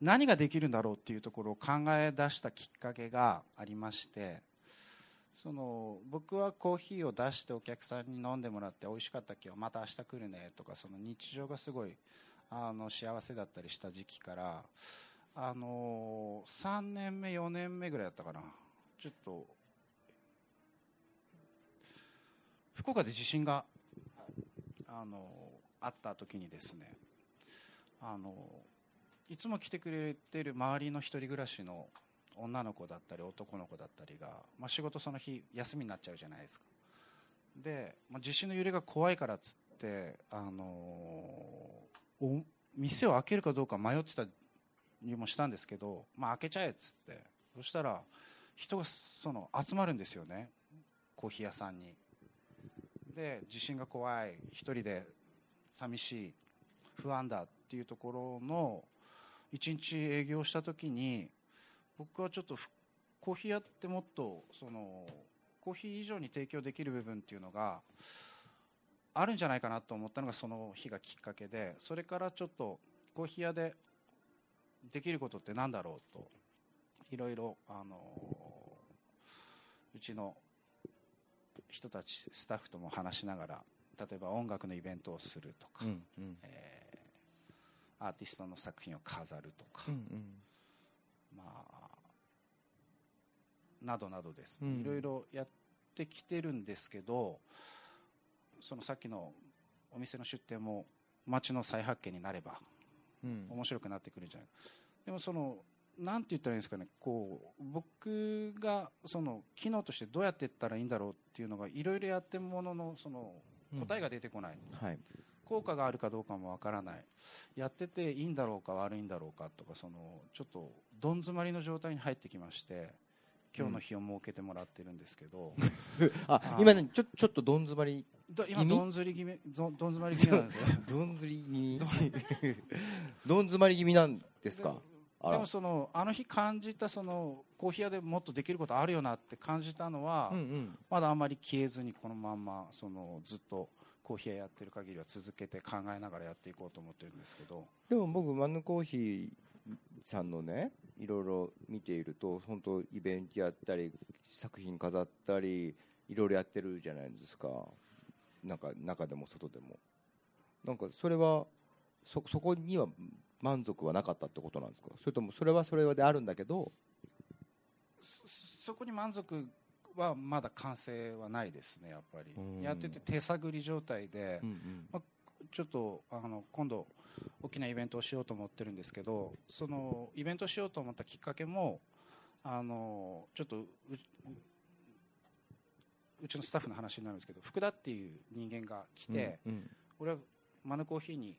何ができるんだろうっていうところを考え出したきっかけがありましてその僕はコーヒーを出してお客さんに飲んでもらって美味しかった今日また明日来るねとかその日常がすごいあの幸せだったりした時期からあの3年目4年目ぐらいだったかな。ちょっと福岡で地震があのあった時にですねあのいつも来てくれてる周りの一人暮らしの女の子だったり男の子だったりが、まあ、仕事その日休みになっちゃうじゃないですか。で、まあ、地震の揺れが怖いからっつってあのお店を開けるかどうか迷ってたりもしたんですけど、まあ、開けちゃえっつって。そしたら人がその集まるんですよね。コーヒー屋さんに。で地震が怖い。一人で寂しい。不安だっていうところの一日営業した時に僕はちょっとふコーヒー屋ってもっとそのコーヒー以上に提供できる部分っていうのがあるんじゃないかなと思ったのがその日がきっかけでそれからちょっとコーヒー屋でできることってなんだろうといろいろあのうちの人たちスタッフとも話しながら例えば音楽のイベントをするとか、うんうん。えーアーティストの作品を飾るとか、うんうん。まあ、などなどです。いろいろやってきてるんですけどそのさっきのお店の出店も街の再発見になればうん。面白くなってくるんじゃない。かでもそのなんて言ったらいいんですかね。こう僕がその機能としてどうやっていったらいいんだろうっていうのがいろいろやってるもののその答えが出てこない、はい。効果があるかどうかもわからない。やってていいんだろうか悪いんだろうかとかそのちょっとどん詰まりの状態に入ってきまして今日の日を設けてもらってるんですけど、あ今ねちょちょっとどん詰まりど今どんずり気味？どん詰まり気味なんですよ。どんずり気味？どん詰ま [laughs] り気味なんですか？でもそのあの日感じたそのコーヒー屋でもっとできることあるよなって感じたのは、うんうん。まだあんまり消えずにこのまんまそのずっとコーヒー屋やってる限りは続けて考えながらやっていこうと思ってるんですけど。でも僕マヌコーヒーさんのねいろいろ見ていると本当イベントやったり作品飾ったりいろいろやってるじゃないですか。なんか中でも外でも。なんかそれはそそこには満足はなかったってことなんですか？それともそれはそれであるんだけどそそこに満足はまだ完成はないですねやっぱり。うん。やってて手探り状態でうんちょっとあの今度大きなイベントをしようと思ってるんですけどそのイベントしようと思ったきっかけもあのちょっとうううちのスタッフの話になるんですけど福田っていう人間が来て、うんうん。俺はマヌコーヒーに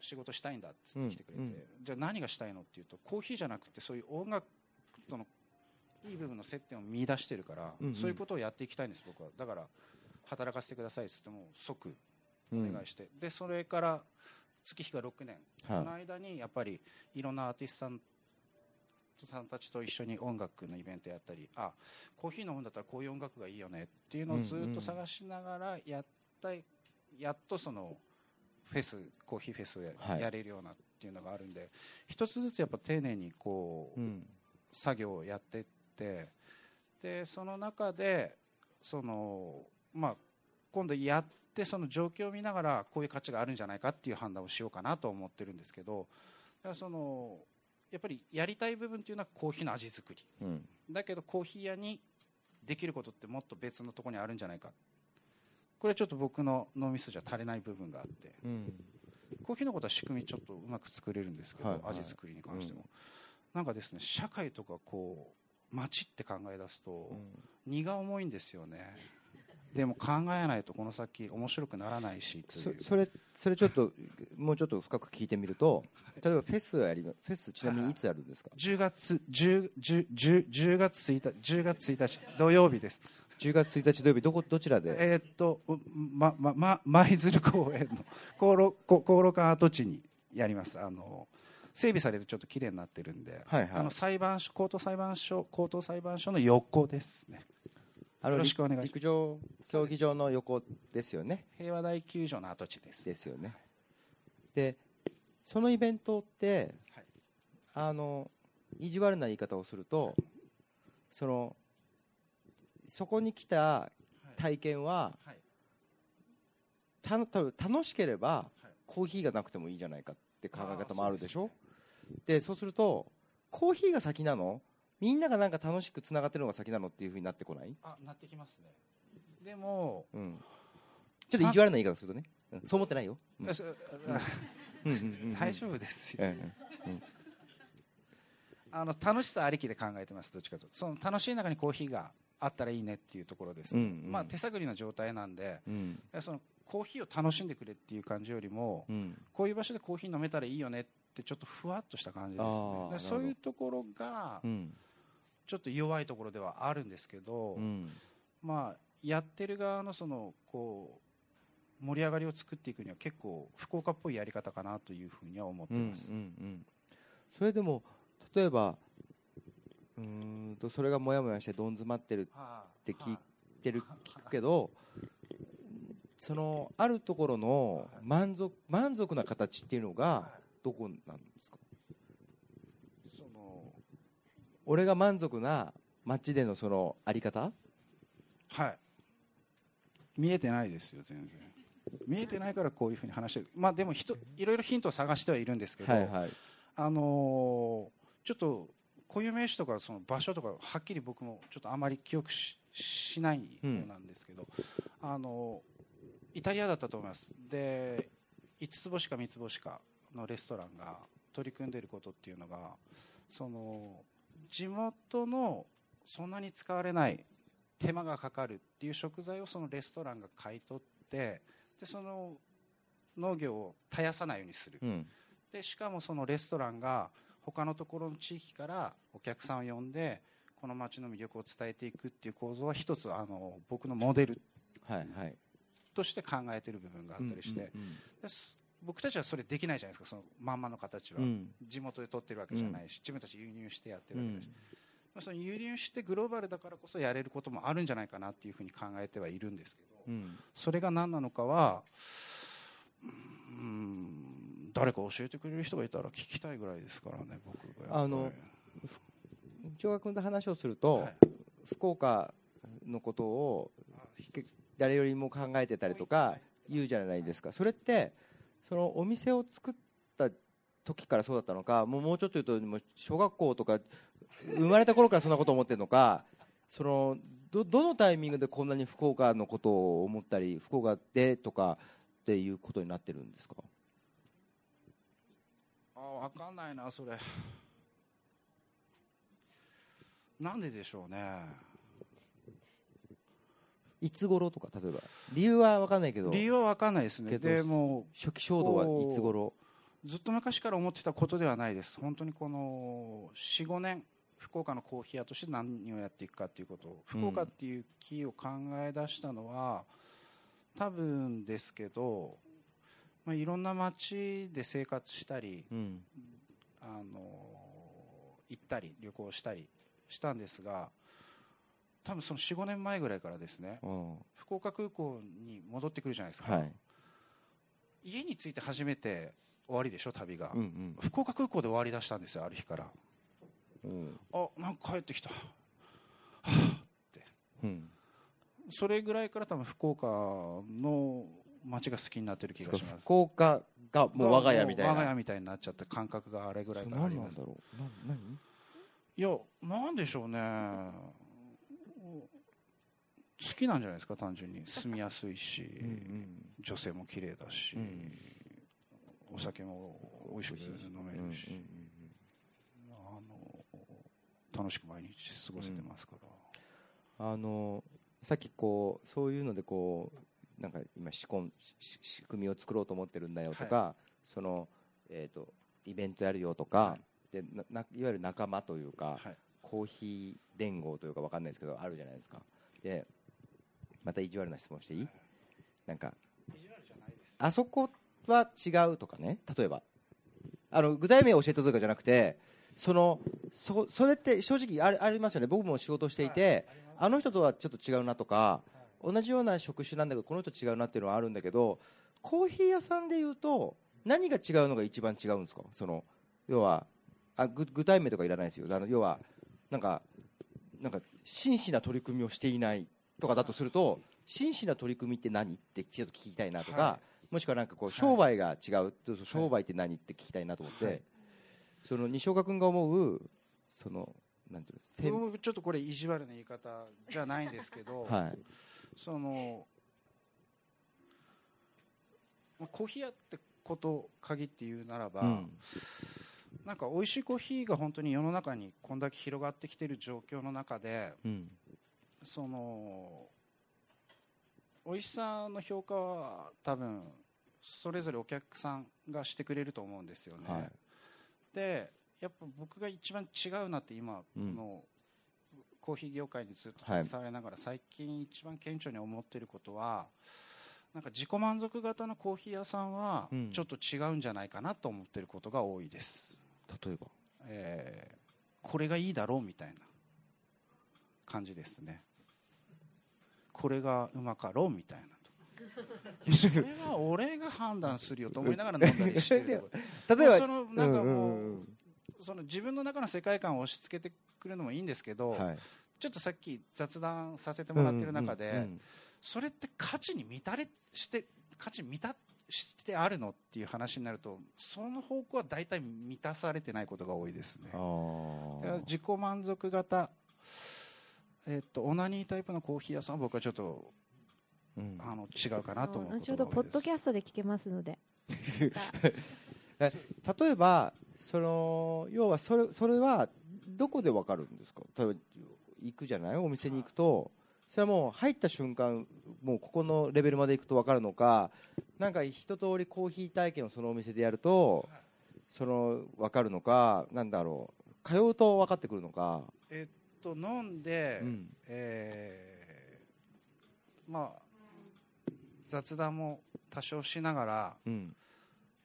仕事したいんだっつって来てくれて、うん。うんじゃあ何がしたいの？っていうとコーヒーじゃなくてそういう音楽そのいい部分の接点を見出してるから、うんうん。そういうことをやっていきたいんです僕は。だから働かせてくださいっつっても即お願いして、でそれから月日が6年、はい。この間にやっぱりいろんなアーティストさんさんたちと一緒に音楽のイベントやったりあコーヒー飲むんだったらこういう音楽がいいよねっていうのをずっと探しながらやった、やっとそのフェスコーヒーフェスをや,、はい。やれるようなっていうのがあるんで一つずつやっぱ丁寧にこう、うん。作業をやっていってでその中でその、まあ、今度やってその状況を見ながらこういう価値があるんじゃないかっていう判断をしようかなと思ってるんですけどだからそのやっぱりやりたい部分っていうのはコーヒーの味作り。うん。だけどコーヒー屋にできることってもっと別のところにあるんじゃないか。これはちょっと僕の脳みそじゃ足りない部分があって。うん。コーヒーのことは仕組みちょっとうまく作れるんですけど、はいはい。味作りに関しても、なんかですね社会とかこう街って考え出すと、荷が重いんですよねでも考えないとこの先面白くならないしそそれそれちょっともうちょっと深く聞いてみると例えばフェスやりまフェスちなみにいつやるんですか？10月 10, 10, 10, 10月1日10月1日土曜日です。10月1日土曜日どこどちらで？えーっとままま舞鶴公園の航路こ航路館跡地にやります。あの整備されてちょっと綺麗になってるんで、はいはい。あの裁判所高等裁判所高等裁判所の横ですねあのよろしくお願いします。陸上競技場の横ですよね。平和大球場の跡地です。ですよね。でそのイベントって、はいあの意地悪な言い方をするとそのそこに来た体験は、はいた楽しければ、はいコーヒーがなくてもいいじゃないかって考え方もあるでしょ？でそうするとコーヒーが先なの？みんながなんか楽しくつながってるのが先なのっていうふうになってこない、あなってきますね。でも、うん、ちょっと意地悪な言い方するとね、うん。そう思ってないよ、うん。大丈夫ですよ。うん。あの楽しさありきで考えてますどっちかとその楽しい中にコーヒーがあったらいいねっていうところです、うん。うん。まあ、手探りな状態なんで。うん。そのコーヒーを楽しんでくれっていう感じよりも、うん。こういう場所でコーヒー飲めたらいいよねってちょっとふわっとした感じですね。そういうところがうんちょっと弱いところではあるんですけど、うん。まあ、やってる側のそのこう盛り上がりを作っていくには結構福岡っぽいやり方かなというふうには思ってます、うんうんうん。それでも例えばうーんとそれがモヤモヤしてどん詰まってるって聞いてる聞くけどそのあるところの満足満足な形っていうのがどこなんですかその俺が満足な街でのそのあり方？はい。見えてないですよ全然。見えてないからこういうふうに話してる。まあでもひといろいろヒントを探してはいるんですけど、はいはい。あのーちょっと固有名詞とかその場所とかはっきり僕もちょっとあまり記憶ししない方なんですけど、あのイタリアだったと思います。で5つ星か3つ星かのレストランが取り組んでいることっていうのがその地元のそんなに使われない手間がかかるっていう食材をそのレストランが買い取ってでその農業を絶やさないようにする。うん。でしかもそのレストランが他のところの地域からお客さんを呼んでこの街の魅力を伝えていくっていう構造は一つあの僕のモデルとして考えている部分があったりして、うん。です僕たちはそれできないじゃないですかそのまんまの形は、うん。うん地元で取ってるわけじゃないし、自分たち輸入してやってうるわけだし、ん。まあその輸入してグローバルだからこそやれることもあるんじゃないかなっていうふうに考えてはいるんですけど、うん。それが何なのかはうん誰か教えてくれる人がいたら聞きたいぐらいですからね僕があの長と話をすると、はい。福岡のことを誰よりも考えてたりとか言うじゃないですか。それってそのお店を作った時からそうだったのかもうもうちょっと言うともう小学校とか生まれた頃からそんなこと思ってるのかそのどどのタイミングでこんなに福岡のことを思ったり福岡でとかっていうことになってるんですか？あ分かんないなそれ。なんででしょうね。いつ頃とか例えば。理由は分かんないけど。理由は分かんないですね。でも初期衝動はいつ頃？ずっと昔から思ってたことではないです。本当にこの45年福岡のコーヒー屋として何をやっていくかっていうこと。を福岡っていうキーを考え出したのは、多分ですけど、まあ、いろんな街で生活したりうん。あの行ったり旅行したりしたんですが多分その45年前ぐらいからですねうん。福岡空港に戻ってくるじゃないですか、はい。家に着いて初めて終わりでしょ旅が、うんうん。福岡空港で終わりだしたんですよある日から。うん。あなんか帰ってきた。うん。それぐらいから多分福岡の街が好きになってる気がします。福岡がもう我が家みたいな。我が家みたいになっちゃった感覚があれぐらいからあります。何なんだろう。な何？いやなんでしょうね好きなんじゃないですか単純に。住みやすいし、女性も綺麗だし、うんお酒も美味しく飲めるし、あの楽しく毎日過ごせてますから、あのさっきこうそういうのでこうなんか今仕込仕組みを作ろうと思ってるんだよとか、そのえっ、とイベントやるよとか、はでなないわゆる仲間というか、はい。コーヒー連合というかわかんないですけどあるじゃないですか。でまた意地悪な質問していい？なんかあそこは違うとかね？例えば。あの具体名を教えたとかじゃなくてそのそそれって正直ありありますよね。僕も仕事していて、あの人とはちょっと違うなとか同じような職種なんだけどこの人違うなっていうのはあるんだけどコーヒー屋さんでいうと何が違うのが一番違うんですか？その要はあ具具体名とかいらないですよ。あの要はなんかなんか真摯な取り組みをしていないとかだとすると真摯な取り組みって何ってちょっと聞きたいなとか、はもしくはなんかこうはい。商売が違う、商売って何って聞きたいなと思って、はい。その西岡君が思うそのなんていうちょっとこれ意地悪な言い方じゃないんですけど、[laughs] はい。そのまあコーヒー屋ってこと限って言うならば、うん。なんか美味しいコーヒーが本当に世の中にこんだけ広がってきている状況の中でうんその美味しさの評価は多分それぞれお客さんがしてくれると思うんですよね、はい。でやっぱ僕が一番違うなって今うん。のコーヒー業界にずっとはい携わりながら最近一番顕著に思っていることはなんか自己満足型のコーヒー屋さんはうん。ちょっと違うんじゃないかなと思っていることが多いです、例えば？えーこれがいいだろうみたいな感じですねこれがうまかろうみたいな。それは俺が判断するよと思いながら飲んだりしてる [laughs] 例えばそのなんかもう,、うんうんうん。その自分の中の世界観を押し付けてくるのもいいんですけど、はい。ちょっとさっき雑談させてもらってる中で、うんうんそれって価値に満たれして価値満たしてあるのっていう話になるとその方向は大体満たされてないことが多いですね。自己満足型えっとオナニータイプのコーヒー屋さんは僕はちょっとうん。あの違うかなと思うこと後ほどポッドキキャストで聞けますので。[laughs] 例えばその要はそれそれはどこでわかるんですか？例えば行くじゃない？お店に行くとそれはもう入った瞬間もうここのレベルまで行くとわかるのかなんか一通りコーヒー体験をそのお店でやるとその分かるのかなんだろう。通うと分かってくるのか、えっと飲んで、うん。えーまあ雑談も多少しながら、うん。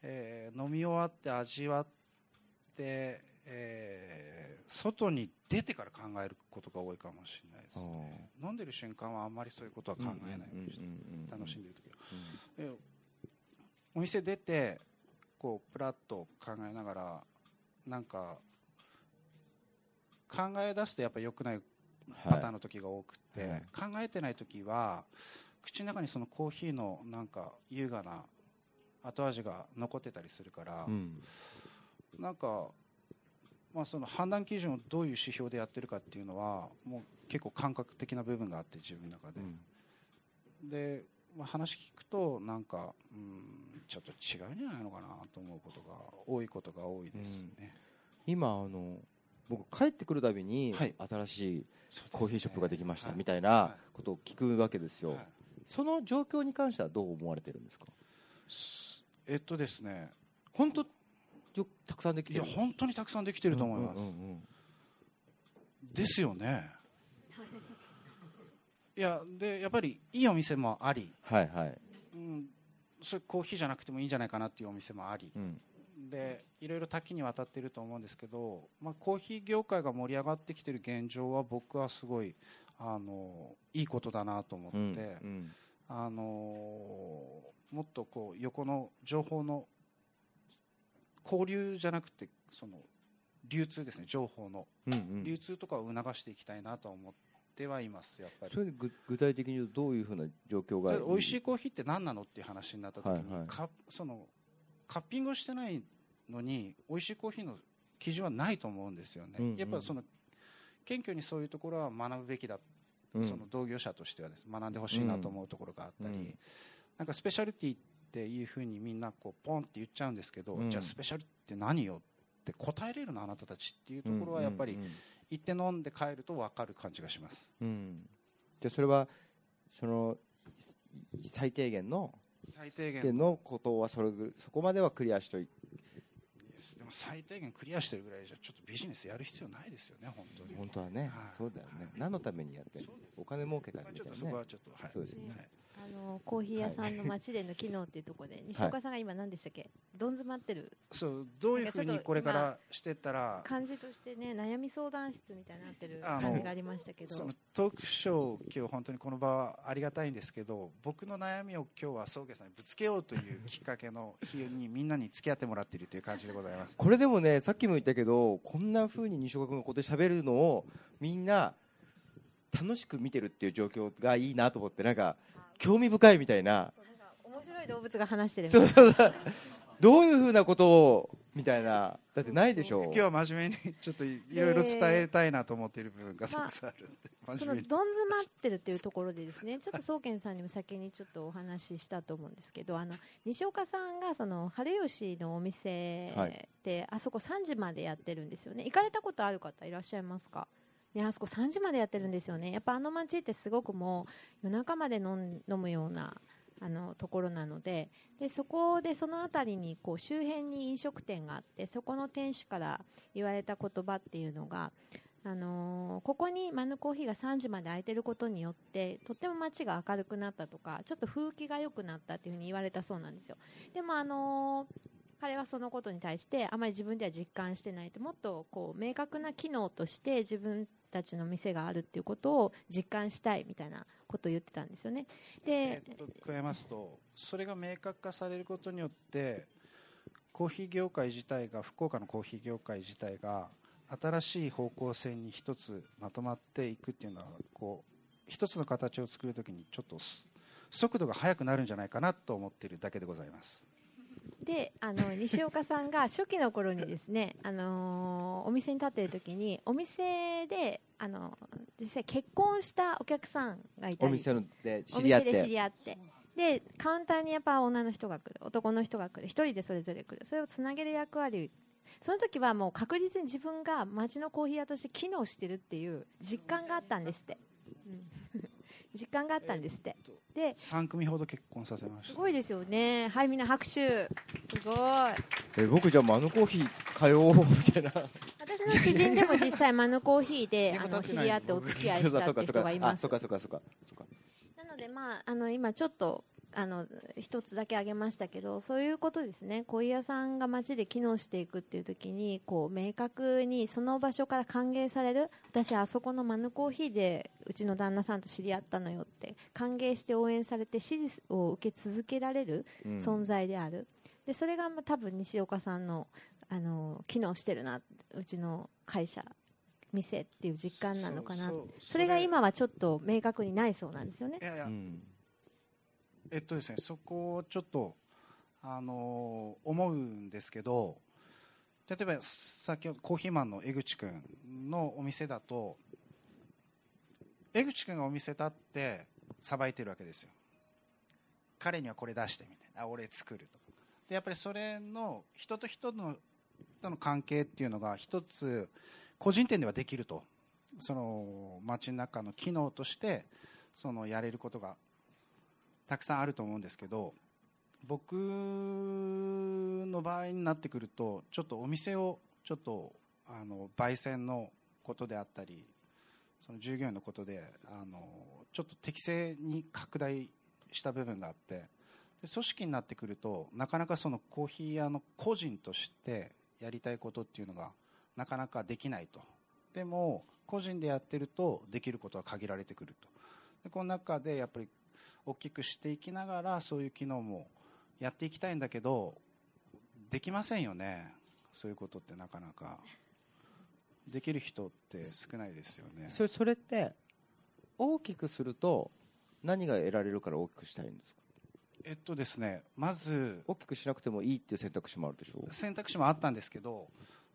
えー飲み終わって味わって、えー外に出てから考えることが多いかもしれないですね。飲んでる瞬間はあんまりそういうことは考えないようにして、楽しんでる時は。でお店出てこうプラッと考えながらなんか考え出すとやっぱ良くないパターンの時が多くて、はい。考えてない時は口の中にそのコーヒーのなんか優雅な後味が残ってたりするから、うん。なんか、まあ、その判断基準をどういう指標でやってるかっていうのはもう結構感覚的な部分があって自分の中で、で、まあ、話聞くとなんか、うん、ちょっと違うんじゃないのかなと思うことが多いことが多いですね、今あの僕帰ってくるたびにはい。新しいコーヒーショップができましたはい。みたいなことを聞くわけですよ、はい。その状況に関してはどう思われてるんですか？すえっとですね。本当よたくさんできいてる。や本当にたくさんできてると思います、ですよね。[laughs] いやでやっぱりいいお店もあり、はいはい、うん、それコーヒーじゃなくてもいいんじゃないかなっていうお店もあり。うんでいろいろ多岐にわたっていると思うんですけど、まあ、コーヒー業界が盛り上がってきている現状は僕はすごいあのいいことだなと思って、うんうん。あのもっとこう横の情報の交流じゃなくてその流通ですね情報の。うんうん。流通とかを促していきたいなと思ってはいますやっぱり。それで具具体的に言うとどういうふうな状況がで美味しいコーヒーって何なのっていう話になった時に、はいはい。カそのカッピングをしてないのに美味しいコーヒーの基準はないと思うんですよね、うんうん。やっぱその謙虚にそういうところは学ぶべきだ、うん。その同業者としてはです。学んでほしいなと思うところがあったり、うん。なんかスペシャルティっていうふうにみんなこうポンって言っちゃうんですけど、うん。じゃあスペシャルって何よって答えれるのあなたたちっていうところはやっぱり行って飲んで帰ると分かる感じがします。うん。じゃあそれはそのい最低限の。最低限でのことはそれぐそこまではクリアしといてでも最低限クリアしてるぐらいじゃちょっとビジネスやる必要ないですよね本当に。本当はね、はい。そうだよね。何のためにやってるお金儲けたまあみたいなねちょっとそこはちょっとはい。そうですね。はいあのコーヒー屋さんの街での機能っていうところで、西岡さんが今何でしたっけ？どん詰まってる？そうどういうふうにこれからしていったら感じとしてね悩み相談室みたいになってる感じがありましたけど。そのトークショー今日本当にこの場はありがたいんですけど僕の悩みを今日は宗家さんにぶつけようというきっかけの日にみんなに付き合ってもらっているという感じでございます。これでもねさっきも言ったけどこんなふうに西岡君がここで喋るのをみんな楽しく見てるっていう状況がいいなと思ってなんか興味深いみたいな。面白い動物が話してるそいうな。そうそうどういうふうなことをみたいな。だってないでしょ。今日は真面目にちょっといいろいろ伝えたいなと思っている部分がたくさんあるんで、[laughs] 真面目に。そのどん詰まってるっていうところでですねちょっと宗健さんにも先にちょっとお話ししたと思うんですけどあの西岡さんがその春吉のお店はい。で、あそこ3時までやってるんですよね。行かれたことある方いらっしゃいますか？ね、あそこ3時までやってるんですよね。やっぱあの街ってすごくもう夜中まで飲むようなあのところなのででそこでその辺りにこう周辺に飲食店があってそこの店主から言われた言葉っていうのがあのーここにマヌコーヒーが3時まで開いてることによってとっても街が明るくなったとかちょっと風気が良くなったっていうふに言われたそうなんですよ。でもあのー彼はそのことに対してあまり自分では実感してないともっとこう明確な機能として自分たちの店があるっていうことを実感したいみたいなことを言ってたんですよね。で、えっと、加えますとそれが明確化されることによってコーヒー業界自体が福岡のコーヒー業界自体が新しい方向性に一つまとまっていくっていうのはこう一つの形を作るときにちょっと速度が速くなるんじゃないかなと思っているだけでございます。であの西岡さんが初期の頃にですね、[laughs] あのーお店に立っている時にお店であの実際結婚したお客さんがいたりお店のでお知り合っ店で知てり合って。でカウンターにやっぱ女の人が来る。男の人が来る。一人でそれぞれ来る。それをつなげる役割。その時はもう確実に自分が街のコーヒー屋として機能してるっていう実感があったんですって、うん実感があったんですって。で3組ほど結婚させました。すごいですよね。はいみんな拍手。すごい。え僕じゃあマヌコーヒー通おうみたいな。私の知人でも実際マヌコーヒーで [laughs] あの知り合ってお付き合いしそうかそうかそうかたって人がいます。あそうかそうかそうかそうか。なので、まあ、あの今ちょっとあの一つだけ挙げましたけどそういうことですね。小屋さんが街で機能していくっていう時にこう明確にその場所から歓迎される私あそこのマヌコーヒーでうちの旦那さんと知り合ったのよって歓迎して応援されて支持を受け続けられるうん。存在である、でそれがまあ多分西岡さんのあの機能してるなうちの会社店っていう実感なのかな。それが今はちょっと明確にないそうなんですよね。いやいや、うんえっとですね、そこをちょっと、あのー思うんですけど例えば先ほどコーヒーマンの江口君のお店だと江口君がお店立ってさばいてるわけですよ。彼にはこれ出してみたいな。俺作るとでやっぱりそれの人と人のとの関係っていうのが一つ個人店ではできると。その街の中の機能としてそのやれることがたくさんあると思うんですけど僕の場合になってくるとちょっとお店をちょっとあの焙煎のことであったりその従業員のことであのちょっと適正に拡大した部分があってで組織になってくるとなかなかそのコーヒー屋の個人としてやりたいことっていうのがなかなかできないと。でも個人でやってるとできることは限られてくると。でこの中でやっぱり大きくしていきながらそういう機能もやっていきたいんだけどできませんよね。そういうことってなかなか。できる人って少ないですよね。それそれって大きくすると何が得られるから大きくしたいんですか？えっとですねまず大きくしなくてもいいっていう選択肢もあるでしょう。選択肢もあったんですけど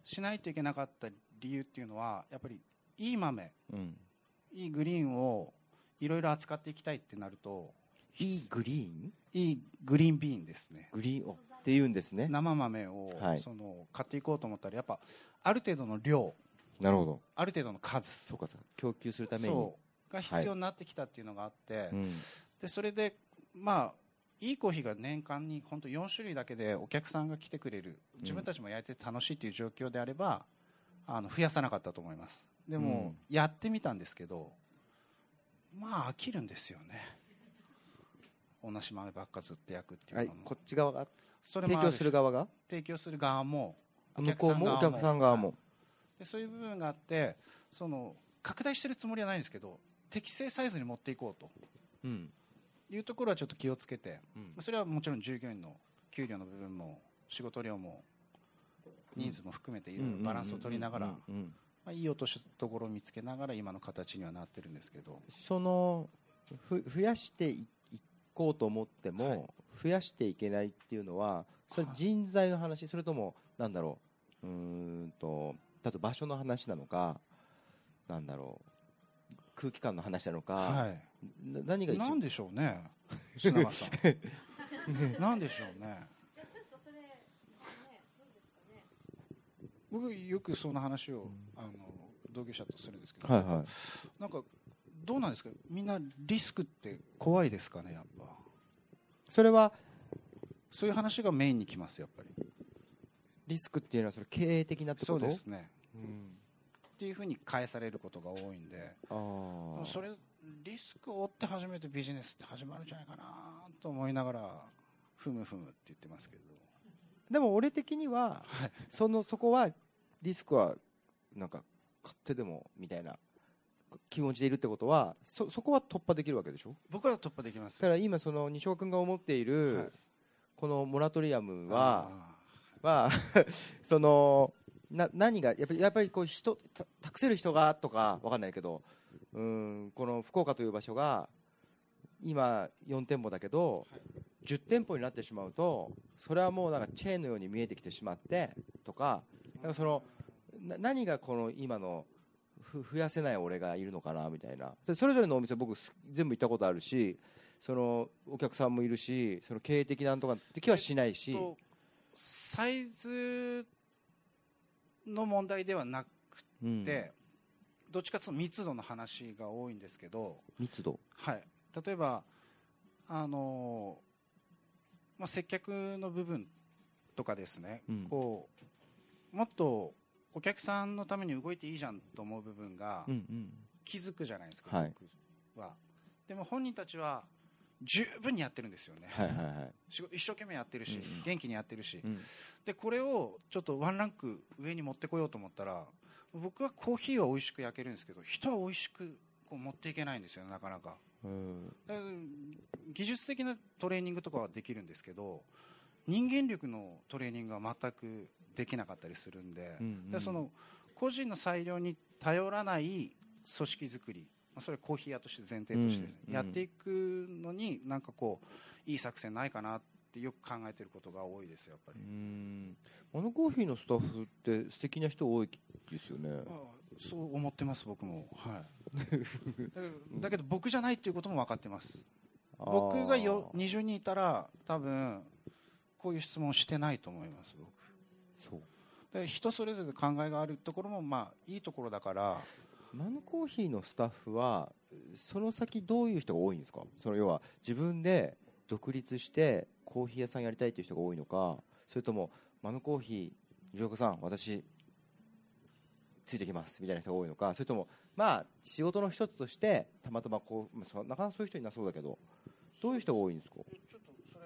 しないといけなかった理由っていうのはやっぱりいい豆。うん。いいグリーンをいろいろ扱っていきたいってなるといいグリーン？いいグリーンビーンですね。グリーン？をっていうんですね。生豆を、はい。その買っていこうと思ったらやっぱある程度の量。なるほど。ある程度の数。そうか供給するために。そう。が必要になってきたっていうのがあって、うん。でそれでまあいいコーヒーが年間に本当4種類だけでお客さんが来てくれる。自分たちも焼いて楽しいという状況であればあの増やさなかったと思います。でも、やってみたんですけどまあ飽きるんですよね。同じ豆ばっかずっと焼くっていうのも、はい。こっち側が？それ提供する側が？提供する側も。向こうも？お客さん側も。でそういう部分があってその拡大してるつもりはないんですけど適正サイズに持っていこうと。うん。いうところはちょっと気をつけて。うん。それはもちろん従業員の給料の部分も仕事量も人数も含めていろいろバランスを取りながら、まあ、いい落としどころを見つけながら今の形にはなってるんですけど。そのふ増やしていいこうと思っても、はい。増やしていけないっていうのはそれはい。人材の話それともなんだろううーんと例えば場所の話なのかなんだろう空気感の話なのか、はな何が一番？いなんでしょうね [laughs] なんでしょうねじゃあちょっとそれ、ね、どうですかね。僕よくその話を、あの同業者とするんですけど、はいはい。なんかどうなんですか？みんなリスクって怖いですかねやっぱ。それはそういう話がメインにきますやっぱり。リスクっていうのはそれ経営的なってそこと？うですね。うん。っていうふうに返されることが多いんでああそれリスクを負って初めてビジネスって始まるんじゃないかなと思いながらふむふむって言ってますけど。でも俺的には、はい。そのそこはリスクはなんか買ってでもみたいな気持ちでいるってことはそそこは突破できるわけでしょ？僕は突破できます。だから今その西尾君が思っている、はい。このモラトリアムはあは [laughs] そのな何がやっぱりやっぱりこう人た託せる人がとかわかんないけどうんこの福岡という場所が今4店舗だけど、10店舗になってしまうとそれはもうなんかチェーンのように見えてきてしまってとかなんかそのな何がこの今のふ増やせない俺がいるのかなみたいな。そそれぞれのお店僕す全部行ったことあるしそのお客さんもいるしその経営的なんとかって気はしないし、とサイズの問題ではなくうん。て、どっちかというと密度の話が多いんですけど、密度？はい、例えばあの、まあ、接客の部分とかですね、うん。こうもっとお客さんのために動いていいじゃんと思う部分が気づくじゃないですか、はい。僕は。でも本人たちは十分にやってるんですよね、はいはいはい。一生懸命やってるし、うんうん。元気にやってるし、うん。でこれをちょっとワンランク上に持ってこようと思ったら僕はコーヒーは美味しく焼けるんですけど人は美味しくこう持っていけないんですよねなかなか。技術的なトレーニングとかはできるんですけど人間力のトレーニングは全くできなかったりするんで,、うんうん。でその個人の裁量に頼らない組織づくりまあそれはコーヒー屋として前提としてですね、うん。やっていくのになんかこういい作戦ないかなってよく考えてることが多いですよやっぱり。う。ん。モノコーヒーのスタッフって素敵な人多いですよね。あそう思ってます僕も。はい。[laughs] だけど僕じゃないっていうことも分かってます。僕がよあー20人いたら多分こういう質問してないと思います僕で人それぞれ考えがあるところもまあいいところだから。マヌコーヒーのスタッフはその先どういう人が多いんですか？その要は自分で独立してコーヒー屋さんやりたいという人が多いのかそれともマヌコーヒー藤岡さん私ついてきますみたいな人が多いのかそれともまあ仕事の一つとしてたまたまこう、まあそ、なかなかそういう人いなそうだけどどういう人が多いんですか？ちょっとそれ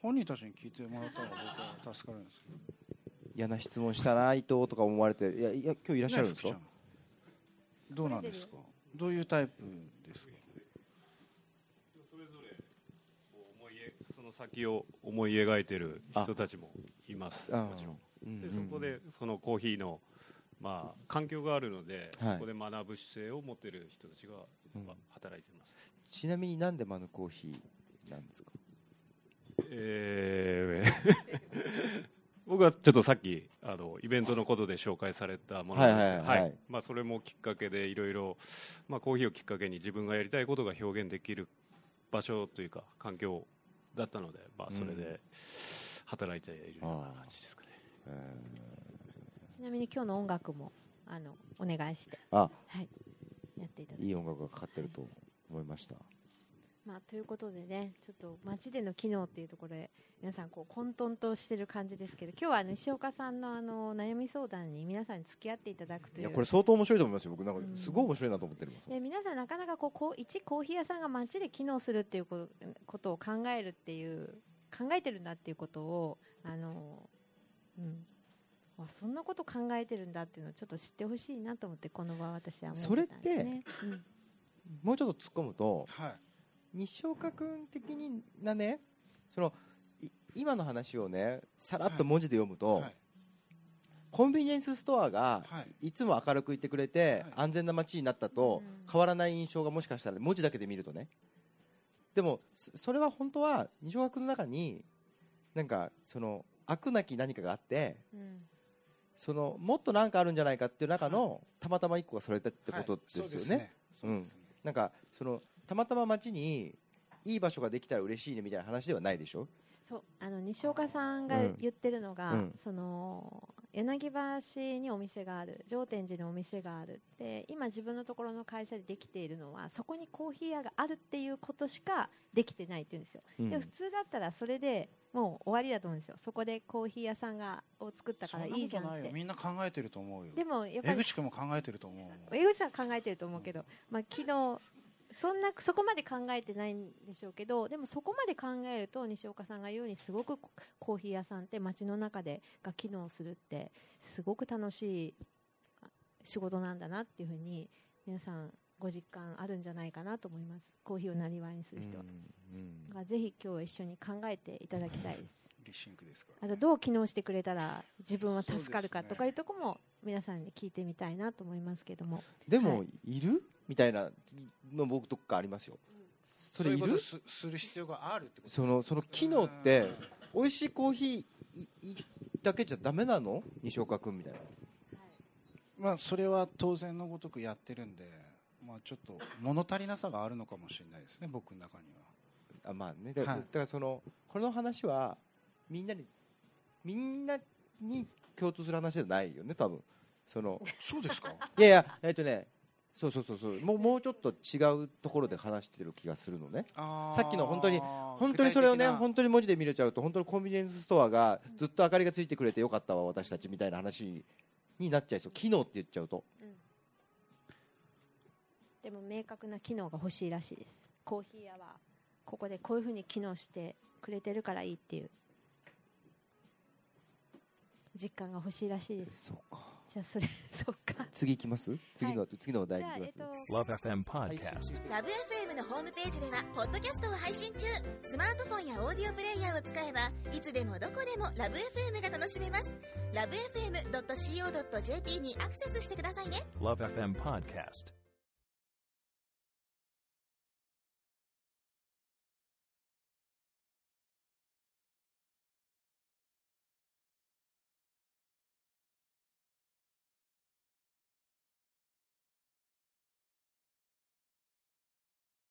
本人たちに聞いてもらった方が僕は助かるんですけど嫌な質問したな伊藤とか思われていやいや今日いらっしゃるんですか、どうなんですか？どういうタイプですか？それぞれ思いえその先を思い描いてる人たちもいますあもちろん。うん。でそこでそのコーヒーのまあ環境があるので、はい。そこで学ぶ姿勢を持ってる人たちが働いてます、ちなみになんでマヌコーヒーなんですか？えー僕はちょっとさっきあのイベントのことで紹介されたものですが、はいはいはいはい。まあ、それもきっかけでいろいろ、まあ、コーヒーをきっかけに自分がやりたいことが表現できる場所というか環境だったので、まあ、それで働いているような感じですかね。ちなみに今日の音楽もあのお願いして、あ。はい、やっていただきいい音楽がかかってると思いましたまあ、ということでね、ちょっと街での機能っていうところで、皆さんこう混沌としてる感じですけど、今日は西岡さんのあの悩み相談に皆さんに付き合っていただくという。いやこれ相当面白いと思いますよ僕なんうんかすごい面白いなと思ってるんですで皆さんなかなかこうこう一コーヒー屋さんが街で機能するっていうことことを考えるっていう考えてるんだっていうことをあの、うん、あそんなこと考えてるんだっていうのをちょっと知ってほしいなと思ってこの場は私は思ってたんですね。うんもうちょっと突っ込むとはい西岡君的になねそのい今の話をねさらっと文字で読むと、はい。コンビニエンスストアがはい。いつも明るくいてくれて、はい。安全な街になったとうん。変わらない印象がもしかしたら文字だけで見るとね。でもそそれは本当は西岡君の中になんかその悪なき何かがあってうん。そのもっと何かあるんじゃないかっていう中の、たまたま一個がそれだってことですよね,、はい。そうですね。そうですね。なんかそのたまたま街にいい場所ができたら嬉しいねみたいな話ではないでしょ？そうあの西岡さんがうん言ってるのが、うん。その柳橋にお店がある上天寺にお店があるで今自分のところの会社でできているのはそこにコーヒー屋があるっていうことしかできてないって言うんですよ、うん。で普通だったらそれでもう終わりだと思うんですよ。そこでコーヒー屋さんがを作ったからいいじゃんって。みんな考えてると思うよ。でもやっぱり江口君も考えてると思う江口さん考えてると思うけど、まあ、昨日そんなそこまで考えてないんでしょうけどでもそこまで考えると西岡さんが言うようにすごくコーヒー屋さんって街の中でが機能するってすごく楽しいあ仕事なんだなっていうふうに皆さんご実感あるんじゃないかなと思います。コーヒーをなりわいにする人。は、ぜひ今日は一緒に考えていただきたいです。リシンクですからあとどう機能してくれたら自分は助かるかとかいうとこも皆さんに聞いてみたいなと思いますけども。でも、、はいる？みたいなの僕どっかありますよ。それいる？すする必要があるってことそのその機能って美味しいコーヒーいいだけじゃダメなの？西岡君みたいな。まあそれは当然のごとくやってるんでまあちょっと物足りなさがあるのかもしれないですね僕の中には。あまあね。だ,、はい。だからそのこの話はみんなにみんなに共通する話じゃないよね多分。そのそうですか？[laughs] いやいやえっとねそうそうそうそう。もうもうちょっと違うところで話してる気がするのね。さっきの本当に本当にそれをね本当に文字で見れちゃうと本当にコンビニエンスストアがずっと明かりがついてくれてよかったわ私たちみたいな話になっちゃいそう。機能って言っちゃうと。でも明確な機能が欲しいらしいです。コーヒー屋はここでこういうふうに機能してくれてるからいいっていう実感が欲しいらしいです。そうかじゃあそれ [laughs] そうか。次行きます？次の、次のお題じゃあに行きます、えっと Love FM Podcast. ラブ f m のホームページではポッドキャストを配信中。スマートフォンやオーディオプレイヤーを使えばいつでもどこでもラブ f m が楽しめます。ラブ FM.co.jp にアクセスしてくださいね。Love FM Podcast.